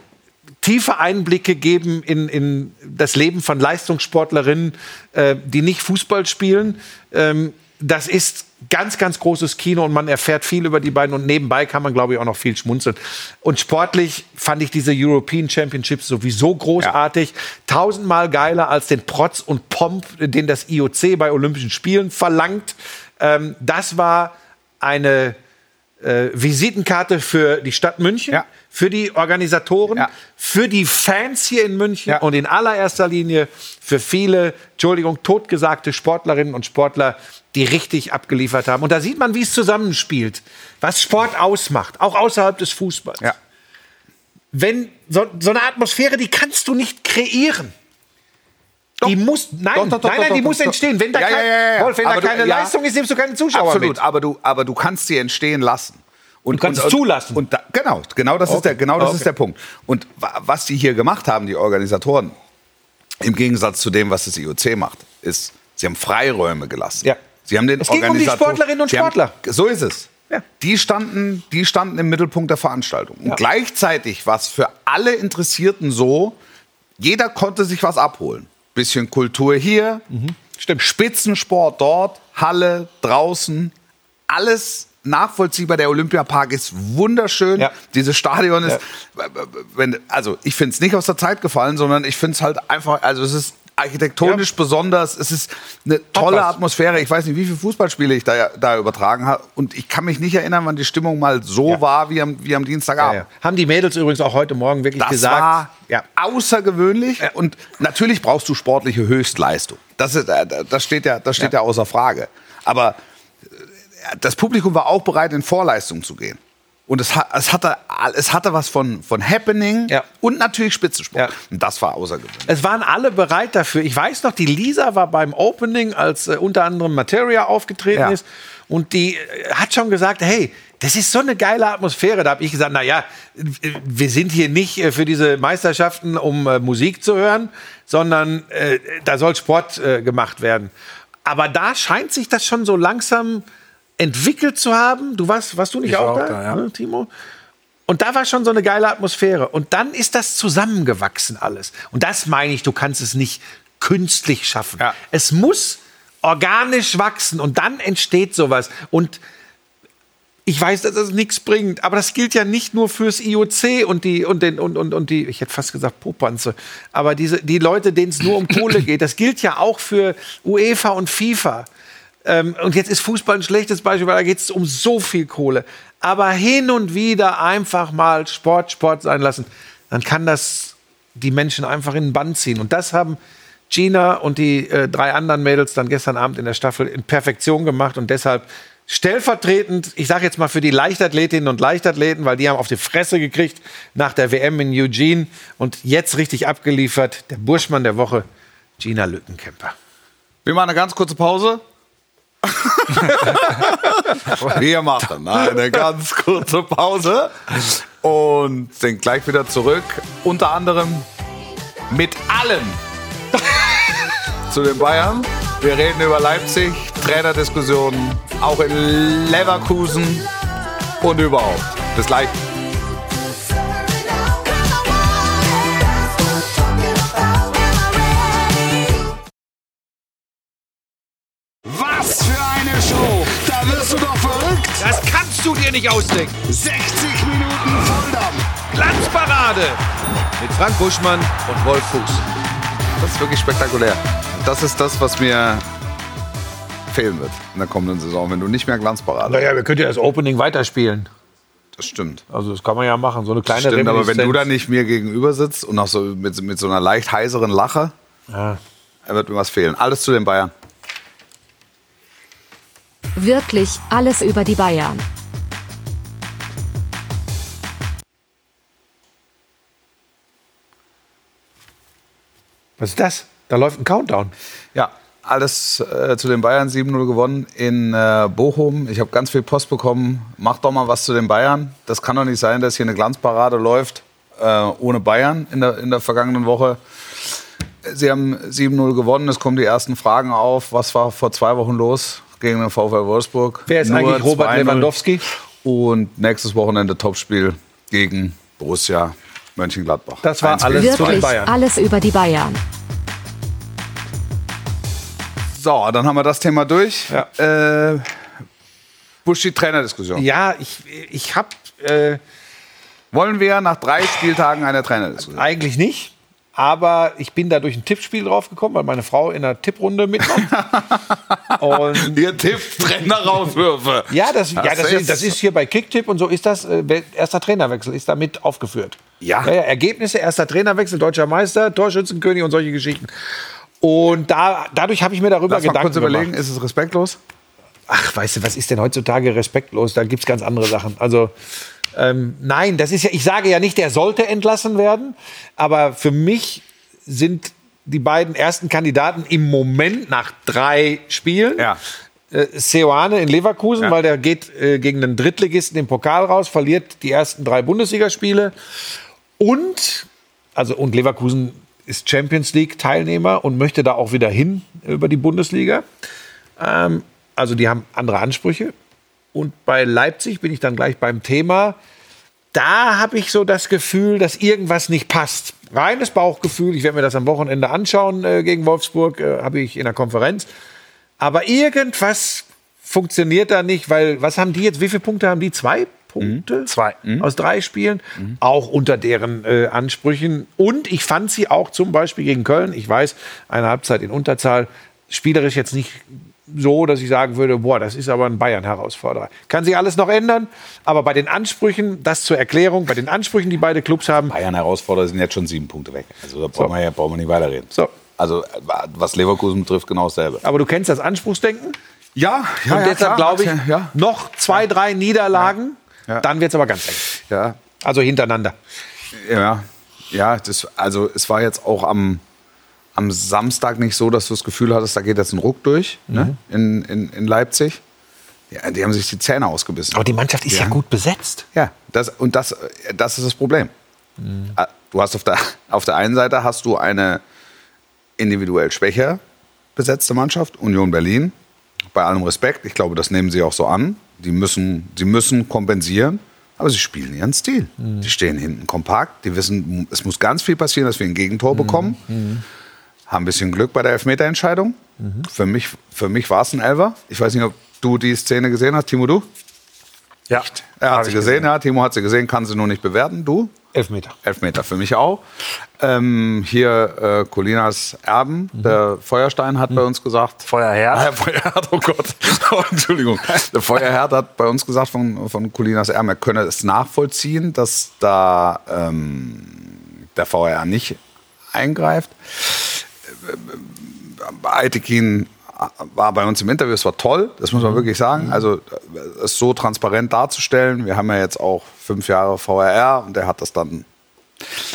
tiefe Einblicke geben in, in das Leben von Leistungssportlerinnen, äh, die nicht Fußball spielen. Ähm, das ist ganz, ganz großes Kino und man erfährt viel über die beiden und nebenbei kann man, glaube ich, auch noch viel schmunzeln. Und sportlich fand ich diese European Championships sowieso großartig. Tausendmal geiler als den Protz und Pomp, den das IOC bei Olympischen Spielen verlangt. Ähm, das war eine äh, Visitenkarte für die Stadt München, Ja. für die Organisatoren, Ja. für die Fans hier in München Ja. und in allererster Linie für viele, Entschuldigung, totgesagte Sportlerinnen und Sportler, die richtig abgeliefert haben. Und da sieht man, wie es zusammenspielt, was Sport ausmacht, auch außerhalb des Fußballs. Ja. Wenn so, so eine Atmosphäre, die kannst du nicht kreieren. Die muss, nein, Doch, doch, doch, nein, nein, doch, die doch, muss doch. entstehen. Wenn da, Ja, kein, ja, ja. Wolf, wenn da du- keine ja. Leistung ist, nimmst du keine Zuschauer Absolut, mit. aber du, aber du kannst sie entstehen lassen. Und, Du kannst es zulassen. Und da, genau, genau das, ist, der, genau das Okay. ist der Punkt. Und wa- was die hier gemacht haben, die Organisatoren, im Gegensatz zu dem, was das IOC macht, ist, sie haben Freiräume gelassen. Ja. Sie haben den Es ging um die Sportlerinnen und Sie haben- Sportler. so ist es. Ja. Die, standen, die standen im Mittelpunkt der Veranstaltung. Und Ja. gleichzeitig war es für alle Interessierten so, jeder konnte sich was abholen. Bisschen Kultur hier, Mhm. stimmt. Spitzensport dort, Halle, draußen, alles nachvollziehbar. Der Olympiapark ist wunderschön. Ja. Dieses Stadion ist, wenn, also ich finde es nicht aus der Zeit gefallen, sondern ich finde es halt einfach, also es ist architektonisch besonders, es ist eine tolle. Atmosphäre. Ich weiß nicht, wie viele Fußballspiele ich da, da übertragen habe und ich kann mich nicht erinnern, wann die Stimmung mal so Ja. war wie am, wie am Ja, Dienstagabend. ja. Haben die Mädels übrigens auch heute Morgen wirklich Das gesagt. war ja. außergewöhnlich und natürlich brauchst du sportliche Höchstleistung. Das, ist, äh, das steht, ja, das steht ja. außer Frage. Aber äh, das Publikum war auch bereit, in Vorleistung zu gehen. Und es, hat, es, hatte, es hatte was von, von Happening Ja. und natürlich Spitzensport. Ja. Und das war außergewöhnlich. Es waren alle bereit dafür. Ich weiß noch, die Lisa war beim Opening, als äh, unter anderem Materia aufgetreten Ja. ist. Und die äh, hat schon gesagt, hey, das ist so eine geile Atmosphäre. Da habe ich gesagt, na ja, wir sind hier nicht äh, für diese Meisterschaften, um äh, Musik zu hören, sondern äh, da soll Sport äh, gemacht werden. Aber da scheint sich das schon so langsam entwickelt zu haben. Du warst, warst du nicht Ich auch da, da, ja. ne, Timo? Und da war schon so eine geile Atmosphäre. Und dann ist das zusammengewachsen alles. Und das meine ich, du kannst es nicht künstlich schaffen. Ja. Es muss organisch wachsen und dann entsteht sowas. Und ich weiß, dass das nichts bringt, aber das gilt ja nicht nur fürs IOC und die und den und, und, und die, ich hätte fast gesagt Popanze, aber diese die Leute, denen es nur um Kohle geht, das gilt ja auch für UEFA und FIFA. Ähm, und jetzt ist Fußball ein schlechtes Beispiel, weil da geht es um so viel Kohle. Aber hin und wieder einfach mal Sport Sport sein lassen, dann kann das die Menschen einfach in den Bann ziehen. Und das haben Gina und die äh, drei anderen Mädels dann gestern Abend in der Staffel in Perfektion gemacht und deshalb stellvertretend, ich sage jetzt mal für die Leichtathletinnen und Leichtathleten, weil die haben auf die Fresse gekriegt nach der WM in Eugene und jetzt richtig abgeliefert, der Burschmann der Woche, Gina Lückenkämper. Wir machen eine ganz kurze Pause. Wir machen eine ganz kurze Pause und sind gleich wieder zurück. Unter anderem mit allem zu den Bayern. Wir reden über Leipzig, Trainerdiskussionen, auch in Leverkusen und überhaupt. Bis gleich. Was für eine Show! Da wirst du doch verrückt! Das kannst du dir nicht ausdenken. 60 Minuten Volldampf! Glanzparade mit Frank Buschmann und Wolf Fuß. Das ist wirklich spektakulär. Das ist das, was mir fehlen wird in der kommenden Saison, wenn du nicht mehr Glanzparade. Naja, wir könnten ja das Opening weiterspielen. Das stimmt. Also das kann man ja machen, so eine kleine Stimmt, aber wenn du da nicht mir gegenüber sitzt und auch so mit, mit so einer leicht heiseren Lache, Ja. wird mir was fehlen. Alles zu den Bayern. Wirklich alles über die Bayern. Was ist das? Da läuft ein Countdown. Ja, alles äh, zu den Bayern 7-0 gewonnen in äh, Bochum. Ich habe ganz viel Post bekommen. Mach doch mal was zu den Bayern. Das kann doch nicht sein, dass hier eine Glanzparade läuft äh, ohne Bayern in der, in der vergangenen Woche. Sie haben 7-0 gewonnen. Es kommen die ersten Fragen auf. Was war vor zwei Wochen los gegen den VfL Wolfsburg? Wer ist Nur eigentlich Robert 2-0. Lewandowski? Und nächstes Wochenende Topspiel gegen Borussia Mönchengladbach. Das war 1 alles gegen zu den Wirklich Bayern. alles über die Bayern. So, dann haben wir das Thema durch. Ja. Äh, Buschi Trainerdiskussion. Ja, ich, ich habe äh, Wollen wir nach drei Spieltagen eine Trainerdiskussion? eigentlich nicht. Aber ich bin da durch ein Tippspiel draufgekommen, weil meine Frau in einer Tipprunde mitmacht. und Ihr tippt Trainerauswürfe. ja, das, ja das, Das ist, das ist hier bei Kicktipp und so ist das. Äh, erster Trainerwechsel ist damit aufgeführt. Ja. ja, ja. Ergebnisse, erster Trainerwechsel, deutscher Meister, Torschützenkönig und solche Geschichten. Und da, dadurch habe ich mir darüber Lass mal Gedanken kurz überlegen, gemacht. ist es respektlos? Ach, weißt du, was ist denn heutzutage respektlos? Da gibt es ganz andere Sachen. Also, ähm, nein, das ist ja, ich sage ja nicht, der sollte entlassen werden, aber für mich sind die beiden ersten Kandidaten im Moment nach drei Spielen. Ja. Äh, Seoane in Leverkusen, Ja. weil der geht äh, gegen den Drittligisten im Pokal raus, verliert die ersten drei Bundesligaspiele. Und, also, und Leverkusen ist Champions League Teilnehmer und möchte da auch wieder hin über die Bundesliga. Ähm, also die haben andere Ansprüche. Und bei Leipzig bin ich dann gleich beim Thema. Da habe ich so das Gefühl, dass irgendwas nicht passt. Reines Bauchgefühl. Ich werde mir das am Wochenende anschauen äh, gegen Wolfsburg. Äh, habe ich in der Konferenz. Aber irgendwas funktioniert da nicht, weil was haben die jetzt? Wie viele Punkte haben die? Zwei Punkte? Zwei. Aus drei Spielen. Auch unter deren äh, Ansprüchen. Und ich fand sie auch zum Beispiel gegen Köln. Ich weiß, eine Halbzeit in Unterzahl. Spielerisch jetzt nicht so, dass ich sagen würde, boah, das ist aber ein Bayern-Herausforderer. Kann sich alles noch ändern, aber bei den Ansprüchen, das zur Erklärung, bei den Ansprüchen, die beide Clubs haben, Bayern Herausforderer sind jetzt schon sieben Punkte weg. Also da brauchen, wir, ja, brauchen wir nicht weiterreden. So. Also was Leverkusen betrifft, genau dasselbe. aber du kennst das Anspruchsdenken. Ja, ja, und deshalb glaube ich, Ja, noch zwei, drei Niederlagen, Ja. dann wird es aber ganz eng. ja, Also hintereinander. ja, ja das, also es war jetzt auch am, am Samstag nicht so, dass du das Gefühl hattest, da geht jetzt ein Ruck durch ne? in, in, in Leipzig. Ja, die haben sich die Zähne ausgebissen. Aber die Mannschaft ist ja, Ja. gut besetzt. Ja, das, und das, das ist das Problem. Ah, Du hast auf der, auf der einen Seite hast du eine individuell schwächer besetzte Mannschaft, Union Berlin. Bei allem Respekt, ich glaube, das nehmen sie auch so an. Die müssen, sie müssen kompensieren, aber sie spielen ihren Stil. Die stehen hinten kompakt, die wissen, es muss ganz viel passieren, dass wir ein Gegentor bekommen. Haben ein bisschen Glück bei der Elfmeterentscheidung. Für mich, für mich war es ein Elfer. Ich weiß nicht, ob du die Szene gesehen hast. Timo, du? Ja, Er hat sie ich gesehen, ja. Timo hat sie gesehen, kann sie nur nicht bewerten. Du? Elfmeter. Elfmeter für mich auch. Ähm, hier äh, Colinas Erben, der Feuerstein, hat bei uns gesagt. Feuerherd. Ah, Feuerherd, oh Gott. Oh, Entschuldigung. Der Feuerherd hat bei uns gesagt von, von Colinas Erben, er könne es nachvollziehen, dass da ähm, der VR nicht eingreift. Aitekin war bei uns im Interview, es war toll, das muss man wirklich sagen. Also es so transparent darzustellen. Wir haben ja jetzt auch fünf Jahre VRR und er hat das dann,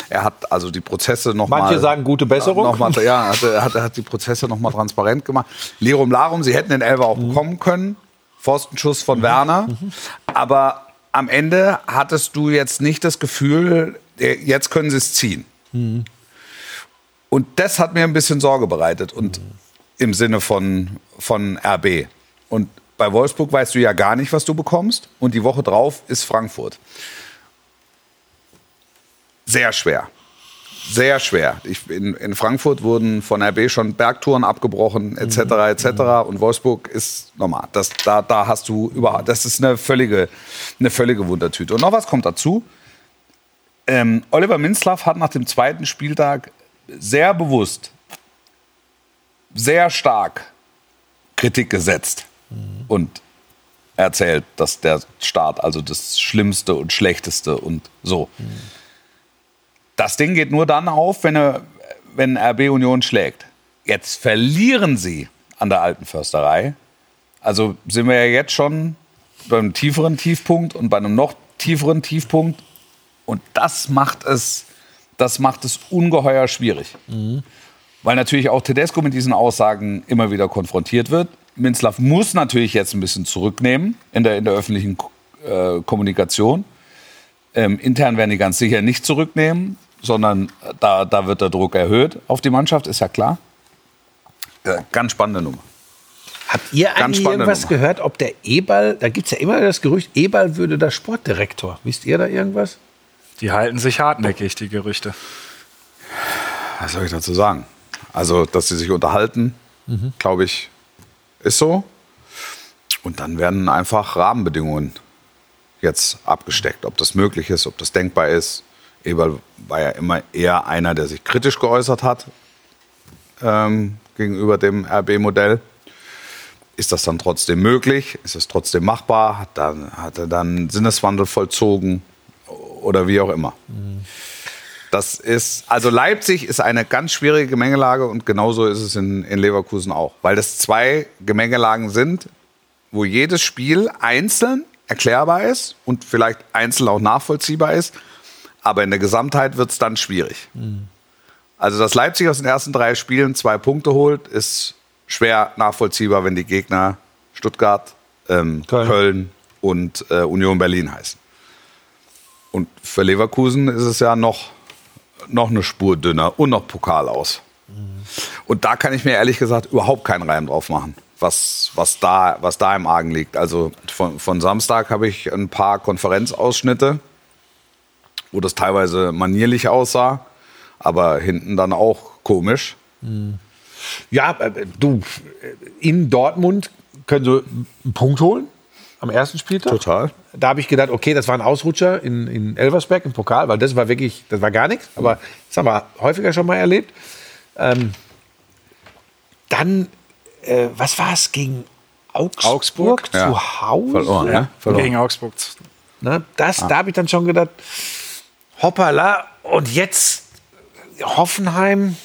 er hat also die Prozesse nochmal. Manche sagen gute Besserung. Noch mal, ja, hat, er hat, er hat die Prozesse nochmal transparent gemacht. Lirum Larum, sie hätten den Elfer auch bekommen können. Pfostenschuss von Werner. Aber am Ende hattest du jetzt nicht das Gefühl, äh, jetzt können sie es ziehen. Und das hat mir ein bisschen Sorge bereitet. Und im Sinne von, von RB. Und bei Wolfsburg weißt du ja gar nicht, was du bekommst. Und die Woche drauf ist Frankfurt. Sehr schwer. Sehr schwer. Ich, in, in Frankfurt wurden von RB schon Bergtouren abgebrochen, etc. etc. Und Wolfsburg ist normal. Das, da, da hast du überhaupt. Das ist eine völlige, eine völlige Wundertüte. Und noch was kommt dazu. Ähm, Oliver Minzlaff hat nach dem zweiten Spieltag sehr bewusst, sehr stark Kritik gesetzt und erzählt, dass der Start also das Schlimmste und Schlechteste und so. Das Ding geht nur dann auf, wenn, er, wenn RB Union schlägt. Jetzt verlieren sie an der alten Försterei. Also sind wir ja jetzt schon beim tieferen Tiefpunkt und bei einem noch tieferen Tiefpunkt. Und das macht es, das macht es ungeheuer schwierig. Weil natürlich auch Tedesco mit diesen Aussagen immer wieder konfrontiert wird. Minzlaff muss natürlich jetzt ein bisschen zurücknehmen in der, in der öffentlichen äh, Kommunikation. Ähm, intern werden die ganz sicher nicht zurücknehmen, sondern da, da wird der Druck erhöht auf die Mannschaft, ist ja klar. Äh, ganz spannende Nummer. Habt ihr eigentlich irgendwas Nummer. gehört, ob der Eberl, da gibt es ja immer das Gerücht, Eberl würde der Sportdirektor. Wisst ihr da irgendwas? Die halten sich hartnäckig, die Gerüchte. Was soll ich dazu sagen? Also, dass sie sich unterhalten, glaube ich, ist so. Und dann werden einfach Rahmenbedingungen jetzt abgesteckt. Ob das möglich ist, ob das denkbar ist. Eberl war ja immer eher einer, der sich kritisch geäußert hat ähm, gegenüber dem RB-Modell. Ist das dann trotzdem möglich? Ist es trotzdem machbar? Hat, dann, hat er dann Sinneswandel vollzogen? Oder wie auch immer. Das ist, also Leipzig ist eine ganz schwierige Gemengelage und genauso ist es in, in Leverkusen auch. Weil das zwei Gemengelagen sind, wo jedes Spiel einzeln erklärbar ist und vielleicht einzeln auch nachvollziehbar ist. Aber in der Gesamtheit wird es dann schwierig. Also, dass Leipzig aus den ersten drei Spielen zwei Punkte holt, ist schwer nachvollziehbar, wenn die Gegner Stuttgart, ähm, Köln. Köln. und äh, Union Berlin heißen. Und für Leverkusen ist es ja noch, noch eine Spur dünner und noch Pokal aus. Und da kann ich mir ehrlich gesagt überhaupt keinen Reim drauf machen, was, was, da, was da im Argen liegt. Also von, von Samstag habe ich ein paar Konferenzausschnitte, wo das teilweise manierlich aussah, aber hinten dann auch komisch. Ja, äh, du, äh, in Dortmund können sie einen Punkt holen am ersten Spieltag. Total. Da habe ich gedacht, okay, das war ein Ausrutscher in, in Elversberg im Pokal, weil das war wirklich, das war gar nichts. Aber das haben wir häufiger schon mal erlebt. Ähm, dann, äh, was war es gegen Augsburg, Augsburg? zu Ja. Hause? Verloren, ja? Verloren. Gegen Augsburg. Ne? Das, Ah. Da habe ich dann schon gedacht, hoppala, und jetzt Hoffenheim.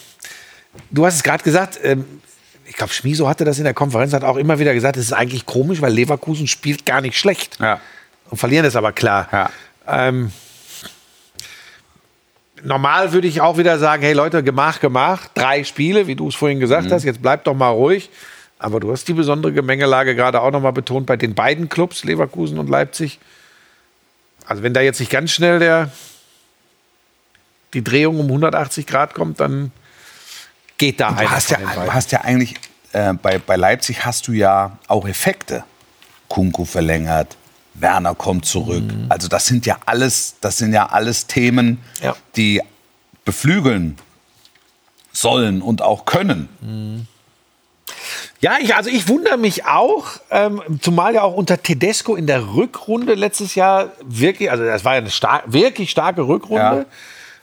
Du hast es gerade gesagt, ähm, ich glaube, Schmiso hatte das in der Konferenz, hat auch immer wieder gesagt, es ist eigentlich komisch, weil Leverkusen spielt gar nicht schlecht. Ja. Und verlieren es aber klar. Ja. Ähm, normal würde ich auch wieder sagen, hey Leute, gemach, gemach, drei Spiele, wie du es vorhin gesagt Mhm. hast, jetzt bleibt doch mal ruhig. Aber du hast die besondere Gemengelage gerade auch nochmal betont bei den beiden Clubs, Leverkusen und Leipzig. Also wenn da jetzt nicht ganz schnell der, die Drehung um 180 Grad kommt, dann geht da Du einer hast, ja, du hast ja eigentlich, äh, bei, bei Leipzig hast du ja auch Effekte. Kunku verlängert, Werner kommt zurück. Also das sind ja alles, das sind ja alles Themen, Ja. die beflügeln sollen und auch können. Ja, ich, also ich wundere mich auch, ähm, zumal ja auch unter Tedesco in der Rückrunde letztes Jahr wirklich, also das war ja eine star wirklich starke Rückrunde.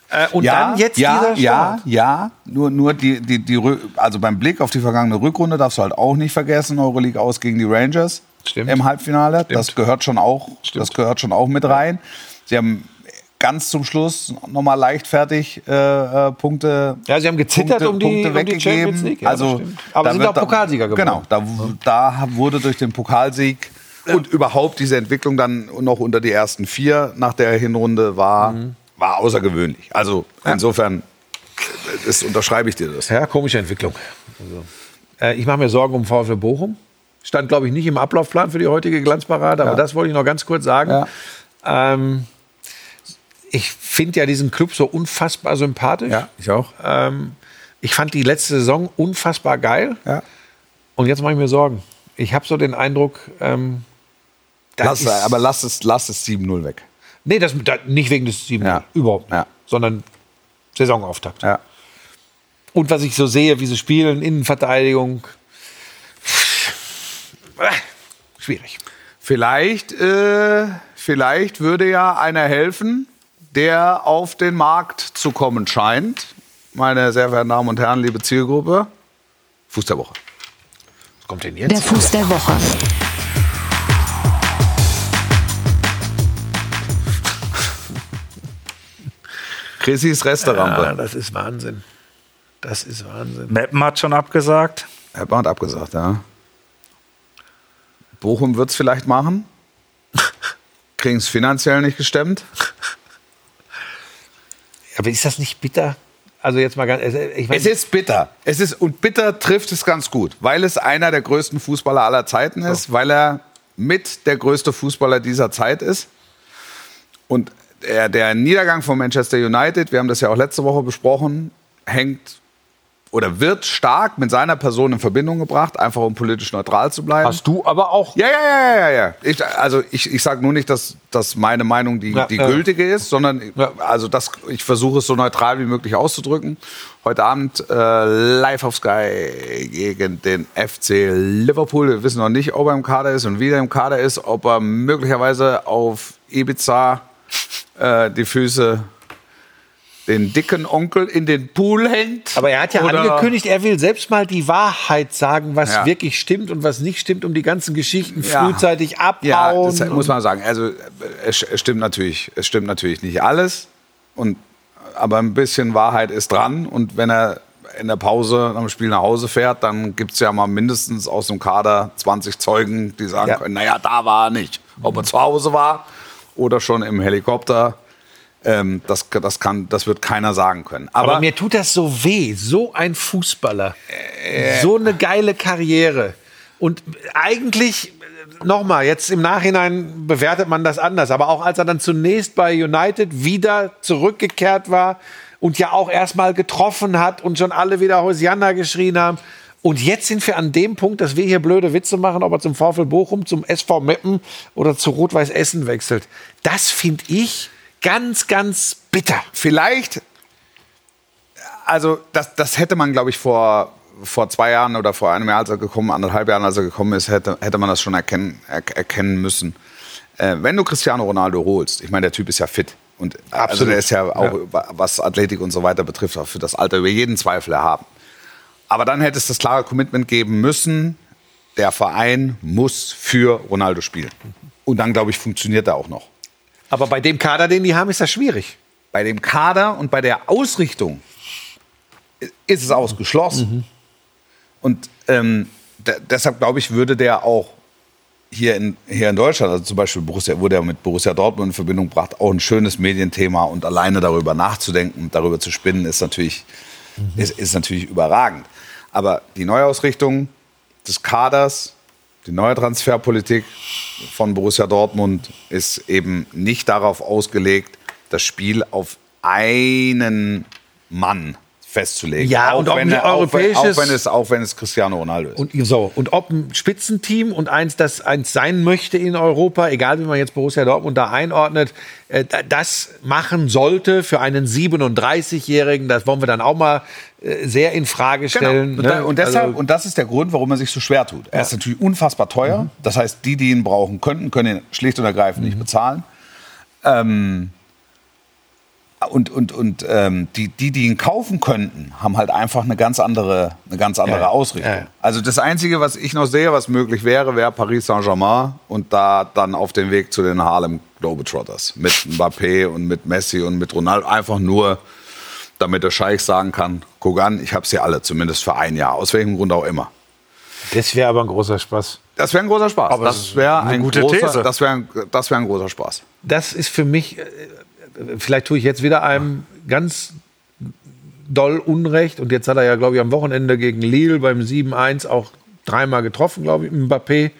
Äh, und dann jetzt ja, dieser ja, Start. ja. Nur, nur die, die, die, also beim Blick auf die vergangene Rückrunde darfst du halt auch nicht vergessen, Euroleague aus gegen die Rangers Stimmt. im Halbfinale. Das gehört schon auch, das gehört schon auch mit rein. Sie haben ganz zum Schluss nochmal leichtfertig äh, äh, Punkte. Ja, sie haben gezittert Punkte, um die- Punkte um die weggegeben. League, ja, also, stimmt. Aber sind wird auch Pokalsieger geworden. Genau, da, da wurde durch den Pokalsieg und überhaupt diese Entwicklung dann noch unter die ersten vier nach der Hinrunde war, Mhm. war außergewöhnlich. Also insofern das unterschreibe ich dir das. Ja, komische Entwicklung. Also, äh, ich mache mir Sorgen um VfL Bochum. Stand, glaube ich, nicht im Ablaufplan für die heutige Glanzparade, aber Ja. das wollte ich noch ganz kurz sagen. Ja. Ähm, ich finde ja diesen Club so unfassbar sympathisch. ich auch. Ähm, ich fand die letzte Saison unfassbar geil. Ja. Und jetzt mache ich mir Sorgen. Ich habe so den Eindruck, ähm, Lass, aber lass es, lass es 7-0 weg. Nee, das, da, nicht wegen des 7 Ja. überhaupt nicht. Ja. Sondern Saisonauftakt. Ja. Und was ich so sehe, wie sie spielen, Innenverteidigung. Schwierig. Vielleicht, äh, vielleicht würde ja einer helfen, der auf den Markt zu kommen scheint. Meine sehr verehrten Damen und Herren, liebe Zielgruppe, Fuß der Woche. Was kommt denn Der jetzt? Fuß der Woche. Chrissys Ja, Restaurant. das ist Wahnsinn. Das ist Wahnsinn. Meppen hat schon abgesagt. Hat man abgesagt, ja. Bochum wird es vielleicht machen. Kriegen es finanziell nicht gestemmt. Aber ist das nicht bitter? Also jetzt mal ganz. Ich mein, Es ist bitter. Es ist, und bitter trifft es ganz gut, weil es einer der größten Fußballer aller Zeiten ist, weil er mit der größte Fußballer dieser Zeit ist. Und der, der Niedergang von Manchester United, wir haben das ja auch letzte Woche besprochen, hängt oder wird stark mit seiner Person in Verbindung gebracht, einfach um politisch neutral zu bleiben. hast du aber auch. Ja, ja, ja, ja, ja. Ich, also ich, ich sage nur nicht, dass, dass meine Meinung die, Ja, die ja. gültige ist, sondern also das, ich versuche es so neutral wie möglich auszudrücken. Heute Abend äh, live auf Sky gegen den FC Liverpool. Wir wissen noch nicht, ob er im Kader ist und wie er im Kader ist, ob er möglicherweise auf Ibiza äh, die Füße den dicken Onkel in den Pool hängt. Aber er hat ja angekündigt, er will selbst mal die Wahrheit sagen, was Ja. wirklich stimmt und was nicht stimmt, um die ganzen Geschichten Ja. frühzeitig abbauen. Ja, das muss man sagen. Also äh, es, stimmt natürlich, es stimmt natürlich nicht alles. Und, aber ein bisschen Wahrheit ist dran. Und wenn er in der Pause dem Spiel nach Hause fährt, dann gibt es ja mal mindestens aus dem Kader 20 Zeugen, die sagen Ja. können, naja, da war er nicht. Ob er zu Hause war oder schon im Helikopter, ähm, das, das, kann, das wird keiner sagen können. Aber, Aber, mir tut das so weh, so ein Fußballer, so eine geile Karriere. Und eigentlich, nochmal, jetzt im Nachhinein bewertet man das anders, aber auch als er dann zunächst bei United wieder zurückgekehrt war und ja auch erstmal getroffen hat und schon alle wieder Hosianna geschrien haben. Und jetzt sind wir an dem Punkt, dass wir hier blöde Witze machen, ob er zum VfL Bochum, zum SV Meppen oder zu Rot-Weiß Essen wechselt. Das finde ich ganz, ganz bitter. vielleicht, also das, das hätte man, glaube ich, vor, vor zwei Jahren oder vor einem Jahr, als er gekommen, anderthalb Jahren, als er gekommen ist, hätte, hätte man das schon erkennen, er, erkennen müssen. Äh, wenn du Cristiano Ronaldo holst, ich meine, der Typ ist ja fit. Und also Absolut. der ist ja auch, was Athletik und so weiter betrifft, auch für das Alter über jeden Zweifel erhaben. Aber dann hätte es das klare Commitment geben müssen, der Verein muss für Ronaldo spielen. Und dann, glaube ich, funktioniert er auch noch. Aber bei dem Kader, den die haben, ist das schwierig. bei dem Kader und bei der Ausrichtung ist es ausgeschlossen. Und ähm, de- deshalb glaube ich, würde der auch hier in, hier in Deutschland, also zum Beispiel Borussia, wurde er mit Borussia Dortmund in Verbindung gebracht, auch ein schönes Medienthema und alleine darüber nachzudenken und darüber zu spinnen, ist natürlich, ist, ist natürlich überragend. Aber die Neuausrichtung des Kaders, die neue Transferpolitik von Borussia Dortmund ist eben nicht darauf ausgelegt, das Spiel auf einen Mann festzulegen. Ja, auch und ob wenn, ein er- auch, wenn, europäisches- auch, wenn es, auch wenn es Cristiano Ronaldo ist. Und so, und ob ein Spitzenteam und eins, das eins sein möchte in Europa, egal wie man jetzt Borussia Dortmund da einordnet, äh, da- das machen sollte für einen 37-Jährigen, das wollen wir dann auch mal äh, sehr in Frage stellen. Genau. Und, da, ne? und, deshalb, Also, und das ist der Grund, warum er sich so schwer tut. Er ist natürlich unfassbar teuer. Das heißt, die, die ihn brauchen könnten, können ihn schlicht und ergreifend nicht bezahlen. Ähm, und und, und ähm, die, die, die ihn kaufen könnten, haben halt einfach eine ganz andere, eine ganz andere Ja, Ausrichtung. ja. Also das Einzige, was ich noch sehe, was möglich wäre, wäre Paris Saint-Germain und da dann auf den Weg zu den Harlem Globetrotters mit Mbappé und mit Messi und mit Ronaldo. Einfach nur, damit der Scheich sagen kann, guck an, ich habe sie alle, zumindest für ein Jahr, aus welchem Grund auch immer. das wäre aber ein großer Spaß. Das wäre ein großer Spaß. Aber das ist wäre eine ein gute großer, These. Das wäre ein, das wär ein großer Spaß. das ist für mich, äh, vielleicht tue ich jetzt wieder einem ganz doll Unrecht. Und jetzt hat er ja, glaube ich, am Wochenende gegen Lille beim 7-1 auch dreimal getroffen, glaube ich, Mbappé.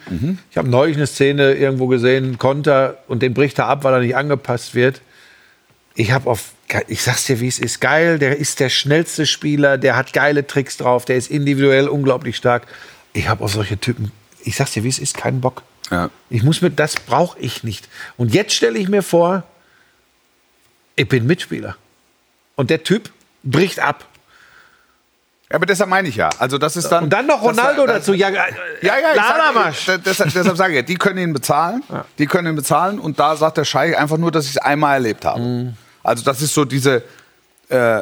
Ich habe neulich eine Szene irgendwo gesehen, Konter, und den bricht er ab, weil er nicht angepasst wird. Ich habe auf, ich sag's dir, wie es ist, geil. Der ist der schnellste Spieler, der hat geile Tricks drauf, der ist individuell unglaublich stark. Ich habe auf solche Typen, ich sag's dir, wie es ist, keinen Bock. Ja. Ich muss mit, das brauche ich nicht. Und jetzt stelle ich mir vor, ich bin Mitspieler. Und der Typ bricht ab. Ja, aber deshalb meine ich ja. Also das ist dann. Und dann noch das- Ronaldo das- dazu. Ja, Ja, ja, ich sag, deshalb, deshalb sage ich, ja, die können ihn bezahlen. Die können ihn bezahlen. Und da sagt der Scheich einfach nur, dass ich es einmal erlebt habe. Mhm. Also das ist so diese äh,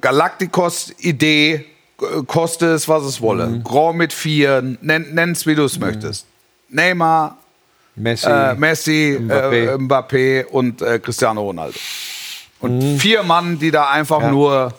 Galacticos-Idee, äh, koste es, was es wolle. Mhm. Grand mit vier, nenn es, wie du es möchtest. Neymar, Messi. äh, Messi, Mbappé. Mbappé, äh, Mbappé und äh, Cristiano Ronaldo. Und Mhm. vier Mann, die da einfach nur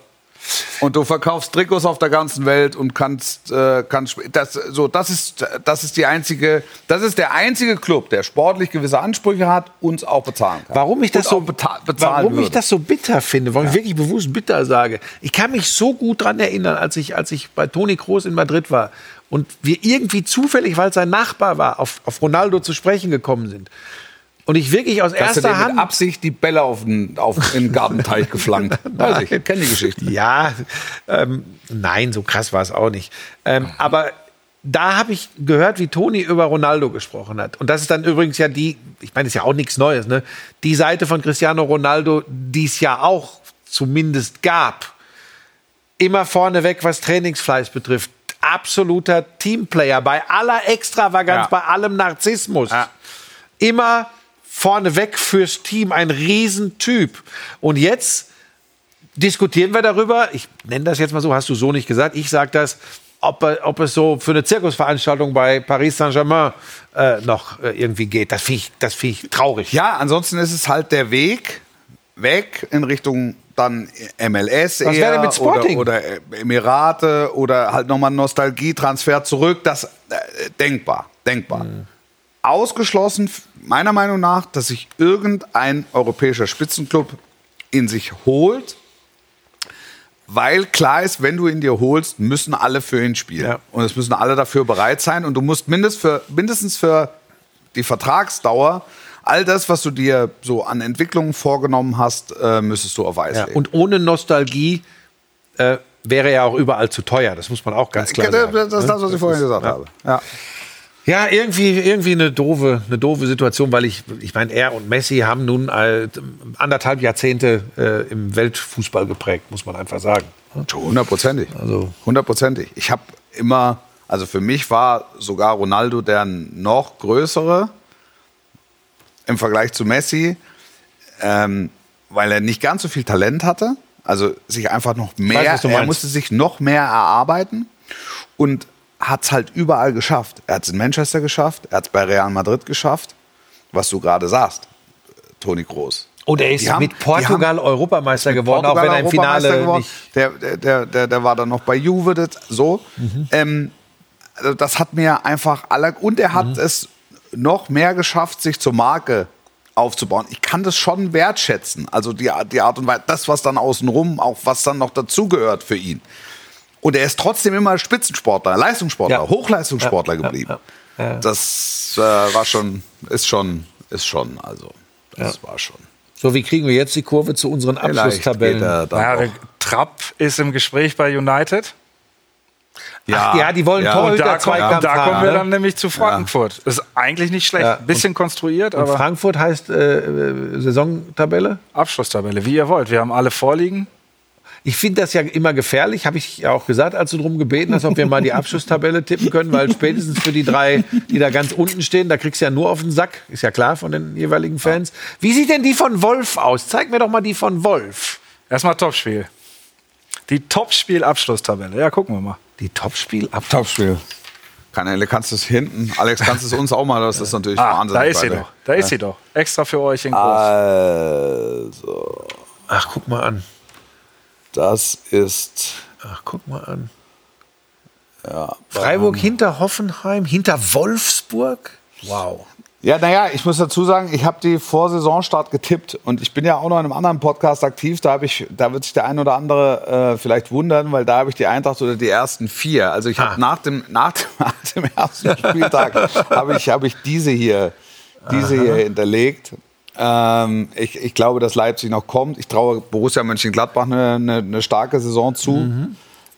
und du verkaufst Trikots auf der ganzen Welt und kannst, äh, kannst das, so, das ist, das ist die einzige, das ist der einzige Club, der sportlich gewisse Ansprüche hat, uns auch bezahlen kann. Warum ich das Und so beta- bezahlen warum ich würde. das so bitter finde, warum ich wirklich bewusst bitter sage. Ich kann mich so gut dran erinnern, als ich, als ich bei Toni Kroos in Madrid war und wir irgendwie zufällig, weil es sein Nachbar war, auf, auf Ronaldo zu sprechen gekommen sind. Und ich wirklich aus du erster dir mit Hand Absicht die Bälle auf den, auf den Gartenteich geflankt? Weiß ich, kenne die Geschichte. Ja, ähm, nein, so krass war es auch nicht. Ähm, aber da habe ich gehört, wie Toni über Ronaldo gesprochen hat. Und das ist dann übrigens ja die, ich meine, ist ja auch nichts Neues, ne? Die Seite von Cristiano Ronaldo, die es ja auch zumindest gab. Immer vorneweg, was Trainingsfleiß betrifft. Absoluter Teamplayer, bei aller Extravaganz, Ja. bei allem Narzissmus. Ja. Immer vorneweg fürs Team, ein Riesentyp. Und jetzt diskutieren wir darüber, ich nenne das jetzt mal so, hast du so nicht gesagt, ich sage das, ob, ob es so für eine Zirkusveranstaltung bei Paris Saint-Germain äh, noch äh, irgendwie geht. Das finde ich, das find ich traurig. Ja, ansonsten ist es halt der Weg weg in Richtung dann MLS Was denn mit Sporting? Oder, oder Emirate oder halt nochmal Nostalgietransfer zurück. Das äh, denkbar, denkbar. Mhm. Ausgeschlossen, meiner Meinung nach, dass sich irgendein europäischer Spitzenclub in sich holt, weil klar ist, wenn du ihn dir holst, müssen alle für ihn spielen. Ja. Und es müssen alle dafür bereit sein. Und du musst mindest für, mindestens für die Vertragsdauer all das, was du dir so an Entwicklungen vorgenommen hast, äh, müsstest du auf Eis Ja, legen. und ohne Nostalgie äh, wäre er auch überall zu teuer. Das muss man auch ganz klar das, sagen. das ist ne? das, was ich vorhin gesagt habe. Ja. Ja, irgendwie, irgendwie eine doofe, eine doofe Situation, weil ich, ich meine, er und Messi haben nun anderthalb Jahrzehnte äh, im Weltfußball geprägt, muss man einfach sagen. Hundertprozentig. Also- Hundertprozentig. Ich habe immer, also für mich war sogar Ronaldo der noch größere im Vergleich zu Messi, ähm, weil er nicht ganz so viel Talent hatte. Also sich einfach noch mehr, weiß, er musste sich noch mehr erarbeiten und hat es halt überall geschafft. Er hat es in Manchester geschafft, er hat es bei Real Madrid geschafft, was du gerade sagst, Toni Kroos. Und er ist haben- mit Portugal Europameister geworden, auch wenn Portugal er im Finale. Der, der, der, der, war dann noch bei Juve, das, so. Mhm. Ähm, also das hat mir einfach alle. Und er hat Mhm. es noch mehr geschafft, sich zur Marke aufzubauen. Ich kann das schon wertschätzen. Also die, die Art und Weise, das, was dann außenrum, auch was dann noch dazugehört für ihn. Und er ist trotzdem immer Spitzensportler, Leistungssportler, Ja. Hochleistungssportler Ja, geblieben. ja, ja. Das äh, war schon, ist schon, ist schon, also, das war schon. So, wie kriegen wir jetzt die Kurve zu unseren Abschlusstabellen? Ja, Trapp ist im Gespräch bei United. Ach, ja, die wollen Ja. Torhüter- Und da, kommen, Zweikampf da kommen wir ne? dann nämlich zu Frankfurt. Ist eigentlich nicht schlecht. Ja. Bisschen konstruiert, Und aber Frankfurt heißt äh, äh, Saisontabelle? Abschlusstabelle, wie ihr wollt. Wir haben alle vorliegen. Ich finde das ja immer gefährlich, habe ich ja auch gesagt, als du darum gebeten hast, ob wir mal die Abschlusstabelle tippen können, weil spätestens für die drei, die da ganz unten stehen, da kriegst du ja nur auf den Sack, ist ja klar von den jeweiligen Fans. Wie sieht denn die von Wolf aus? Zeig mir doch mal die von Wolf. Erstmal Topspiel. Die Topspiel-Abschlusstabelle. Ja, gucken wir mal. Die Topspiel ab. Topspiel. Kanäle, kannst du es hinten? Alex, kannst du es uns auch mal? Das ist natürlich Ah, Wahnsinn. da ist sie doch. Da ist sie doch. Extra für euch in groß. Also, Ach, guck mal an. Das ist. Ach, guck mal an. Ja, Freiburg hinter Hoffenheim, hinter Wolfsburg. Wow. Ja, naja, ich muss dazu sagen, ich habe die vor Saisonstart getippt und ich bin ja auch noch in einem anderen Podcast aktiv. Da, ich, da wird sich der ein oder andere äh, vielleicht wundern, weil da habe ich die Eintracht oder die ersten vier. Also ich habe Ah. nach, dem, nach, dem, nach dem ersten Spieltag habe ich, hab ich diese hier, diese hier hinterlegt. Ähm, ich, ich glaube, dass Leipzig noch kommt. Ich traue Borussia Mönchengladbach eine, eine, eine starke Saison zu.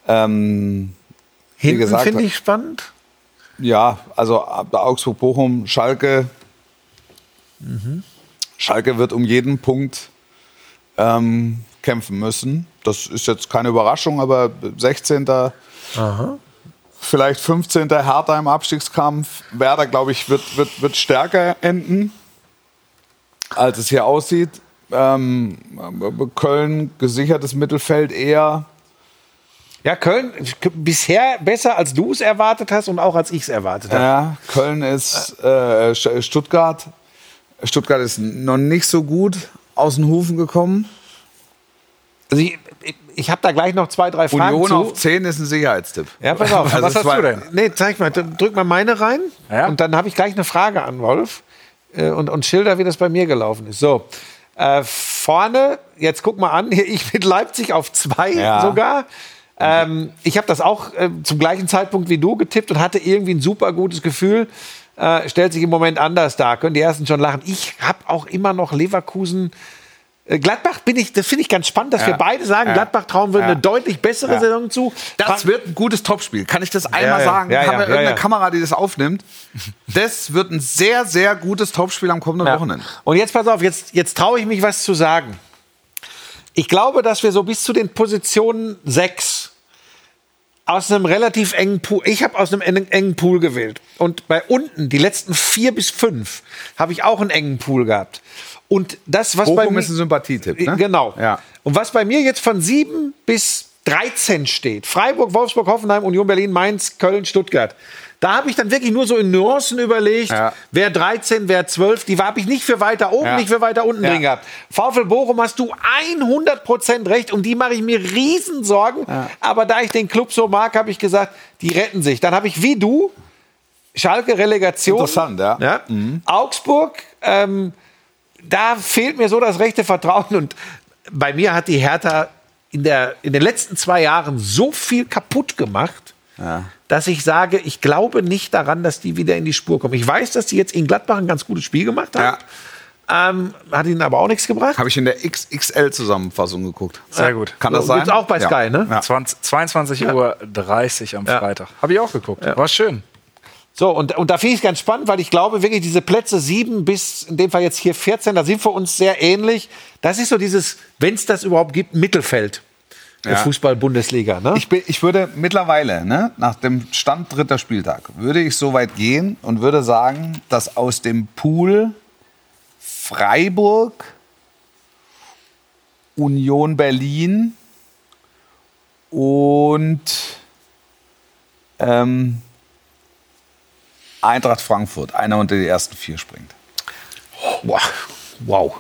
Ähm, Hinten gesagt, finde ich spannend. ja, also ab Augsburg, Bochum, Schalke. Schalke wird um jeden Punkt ähm, kämpfen müssen. Das ist jetzt keine Überraschung, aber 16. Vielleicht 15. Hertha im Abstiegskampf. Werder, glaube ich, wird, wird, wird stärker enden, als es hier aussieht. Ähm, Köln, gesichertes Mittelfeld eher. Ja, Köln bisher besser, als du es erwartet hast und auch als ich es erwartet habe. Ja, Köln ist äh, St- Stuttgart. Stuttgart ist noch nicht so gut aus den Hufen gekommen. Also ich, ich, ich habe da gleich noch zwei, drei Fragen Union zu. auf 10 ist ein Sicherheitstipp. Ja, pass auf. Also Was hast du denn? Nee, zeig mal, dann drück mal meine rein Ja. und dann habe ich gleich eine Frage an Wolf und, und schilder, wie das bei mir gelaufen ist. So, äh, vorne, jetzt guck mal an, ich mit Leipzig auf zwei Ja. sogar. Ähm, ich habe das auch äh, zum gleichen Zeitpunkt wie du getippt und hatte irgendwie ein super gutes Gefühl. Äh, stellt sich im Moment anders dar. Können die ersten schon lachen. Ich habe auch immer noch Leverkusen. Äh, Gladbach bin ich, das finde ich ganz spannend, dass Ja. wir beide sagen, Ja. Gladbach trauen wir Ja. eine deutlich bessere Ja. Saison zu. Das Frank- wird ein gutes Topspiel. Kann ich das einmal ja. sagen? Ja, Haben ja, wir ja, irgendeine ja. Kamera, die das aufnimmt? Das wird ein sehr, sehr gutes Topspiel am kommenden Ja. Wochenende. Und jetzt pass auf, jetzt, jetzt traue ich mich was zu sagen. Ich glaube, dass wir so bis zu den Positionen 6 aus einem relativ engen Pool, ich habe aus einem engen, engen Pool gewählt. Und bei unten, die letzten vier bis fünf, habe ich auch einen engen Pool gehabt. Und das, was bei Bochum mir, ist ein Sympathietipp, ne? Genau. Ja. Und was bei mir jetzt von 7 bis 13 steht, Freiburg, Wolfsburg, Hoffenheim, Union Berlin, Mainz, Köln, Stuttgart. Da habe ich dann wirklich nur so in Nuancen überlegt, Ja. wer 13, wer 12. Die habe ich nicht für weiter oben, Ja. nicht für weiter unten Ja. drin gehabt. VfL Bochum hast du 100% recht. Um die mache ich mir riesen Sorgen. Aber da ich den Club so mag, habe ich gesagt, die retten sich. Dann habe ich wie du Schalke Relegation. Interessant, ja. Mhm. Augsburg, ähm, da fehlt mir so das rechte Vertrauen. Und bei mir hat die Hertha in, der, in den letzten zwei Jahren so viel kaputt gemacht, dass ich sage, ich glaube nicht daran, dass die wieder in die Spur kommen. Ich weiß, dass die jetzt in Gladbach ein ganz gutes Spiel gemacht haben. Ähm, hat ihnen aber auch nichts gebracht. Habe ich in der XXL-Zusammenfassung geguckt. Sehr gut. Kann das sein? gibt's auch bei Ja. Sky, ne? Ja. 20, 22 Uhr 30 am Ja. Freitag. Habe ich auch geguckt. War schön. So, und, und da finde ich es ganz spannend, weil ich glaube wirklich, diese Plätze 7 bis, in dem Fall jetzt hier 14, da sind wir uns sehr ähnlich. Das ist so dieses, wenn es das überhaupt gibt, Mittelfeld der Ja. Fußball-Bundesliga. Ne? Ich, bin, ich würde mittlerweile, ne, nach dem Stand dritter Spieltag, würde ich so weit gehen und würde sagen, dass aus dem Pool Freiburg, Union Berlin und ähm, Eintracht Frankfurt einer unter die ersten vier springt. wow.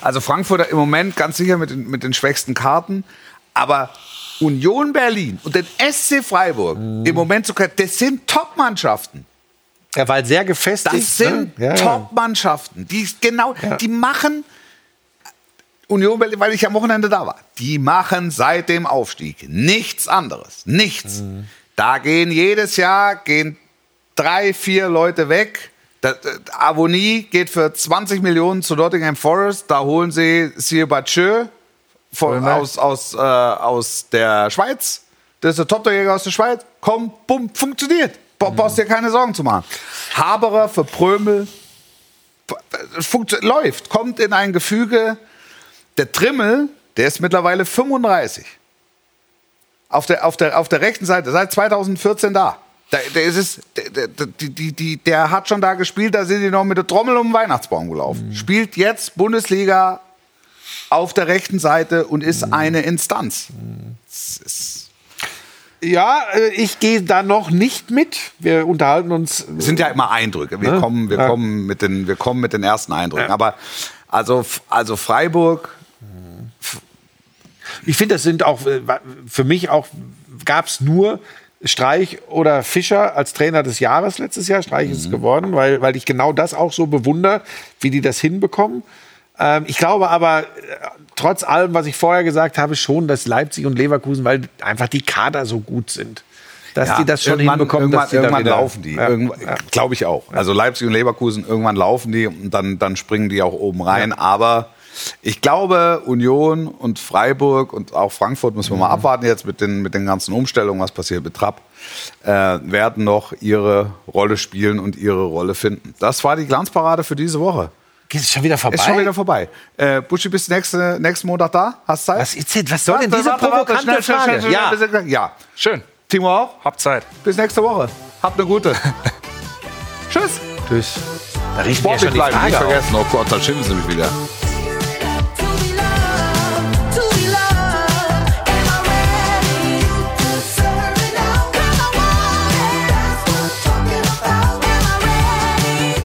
Also Frankfurt im Moment ganz sicher mit den, mit den schwächsten Karten. Aber Union Berlin und den SC Freiburg im Moment sogar, das sind Top-Mannschaften. Ja, weil sehr gefestigt. Das sind ne? ja, ja. Top-Mannschaften. Die genau, die machen Union Berlin, weil ich am Wochenende da war. Die machen seit dem Aufstieg nichts anderes. Nichts. Mhm. Da gehen jedes Jahr gehen drei, vier Leute weg. Avonie geht für 20 Millionen zu Nottingham Forest. Da holen sie Sir Batschö von, aus, aus, äh, aus der Schweiz. Das ist der Top-Torjäger aus der Schweiz. Komm, bumm, funktioniert. Ba- Brauchst dir keine Sorgen zu machen. Haberer für Prömel funktio- läuft, kommt in ein Gefüge. Der Trimmel, der ist mittlerweile 35. Auf der, auf der, auf der rechten Seite, seit 2014 da. Der, der, ist es, der, der, die, die, der hat schon da gespielt, da sind die noch mit der Trommel um den Weihnachtsbaum gelaufen. Spielt jetzt Bundesliga auf der rechten Seite und ist eine Instanz. Das ist, Ja, äh, ich gehe da noch nicht mit. Wir unterhalten uns. es sind ja immer Eindrücke. Wir, Ne? kommen, wir, Ja. kommen mit den, wir kommen mit den ersten Eindrücken. Aber also, also Freiburg, Ich finde, das sind auch äh, für mich auch gab es nur Streich oder Fischer als Trainer des Jahres letztes Jahr. Streich ist es geworden, weil, weil ich genau das auch so bewundere, wie die das hinbekommen. Ähm, ich glaube aber, äh, trotz allem, was ich vorher gesagt habe, schon, dass Leipzig und Leverkusen, weil einfach die Kader so gut sind, dass Ja, die das schon irgendwann, hinbekommen, irgendwann, dass irgendwann wieder, laufen die. Ja, ja. Glaube ich auch. Also Leipzig und Leverkusen, irgendwann laufen die und dann, dann springen die auch oben rein. Aber ich glaube, Union und Freiburg und auch Frankfurt müssen wir Mhm. mal abwarten jetzt mit den, mit den ganzen Umstellungen, was passiert mit Trapp, äh, werden noch ihre Rolle spielen und ihre Rolle finden. Das war die Glanzparade für diese Woche. Ist schon wieder vorbei. Ist schon wieder vorbei. Äh, Buschi, bist du nächste, nächsten Montag da? Hast Zeit? was, ist denn, was soll denn diese provokante schnell, schnell, Frage? schnell, schnell, ja. bis gleich. ja. Schön. Timo auch? Habt Zeit. Bis nächste Woche. Habt eine gute. Tschüss. Tschüss. Da riecht mir ja Sportlich schon die bleiben, Frage nicht auf. vergessen. Oh Gott, da schimpfen sie mich wieder.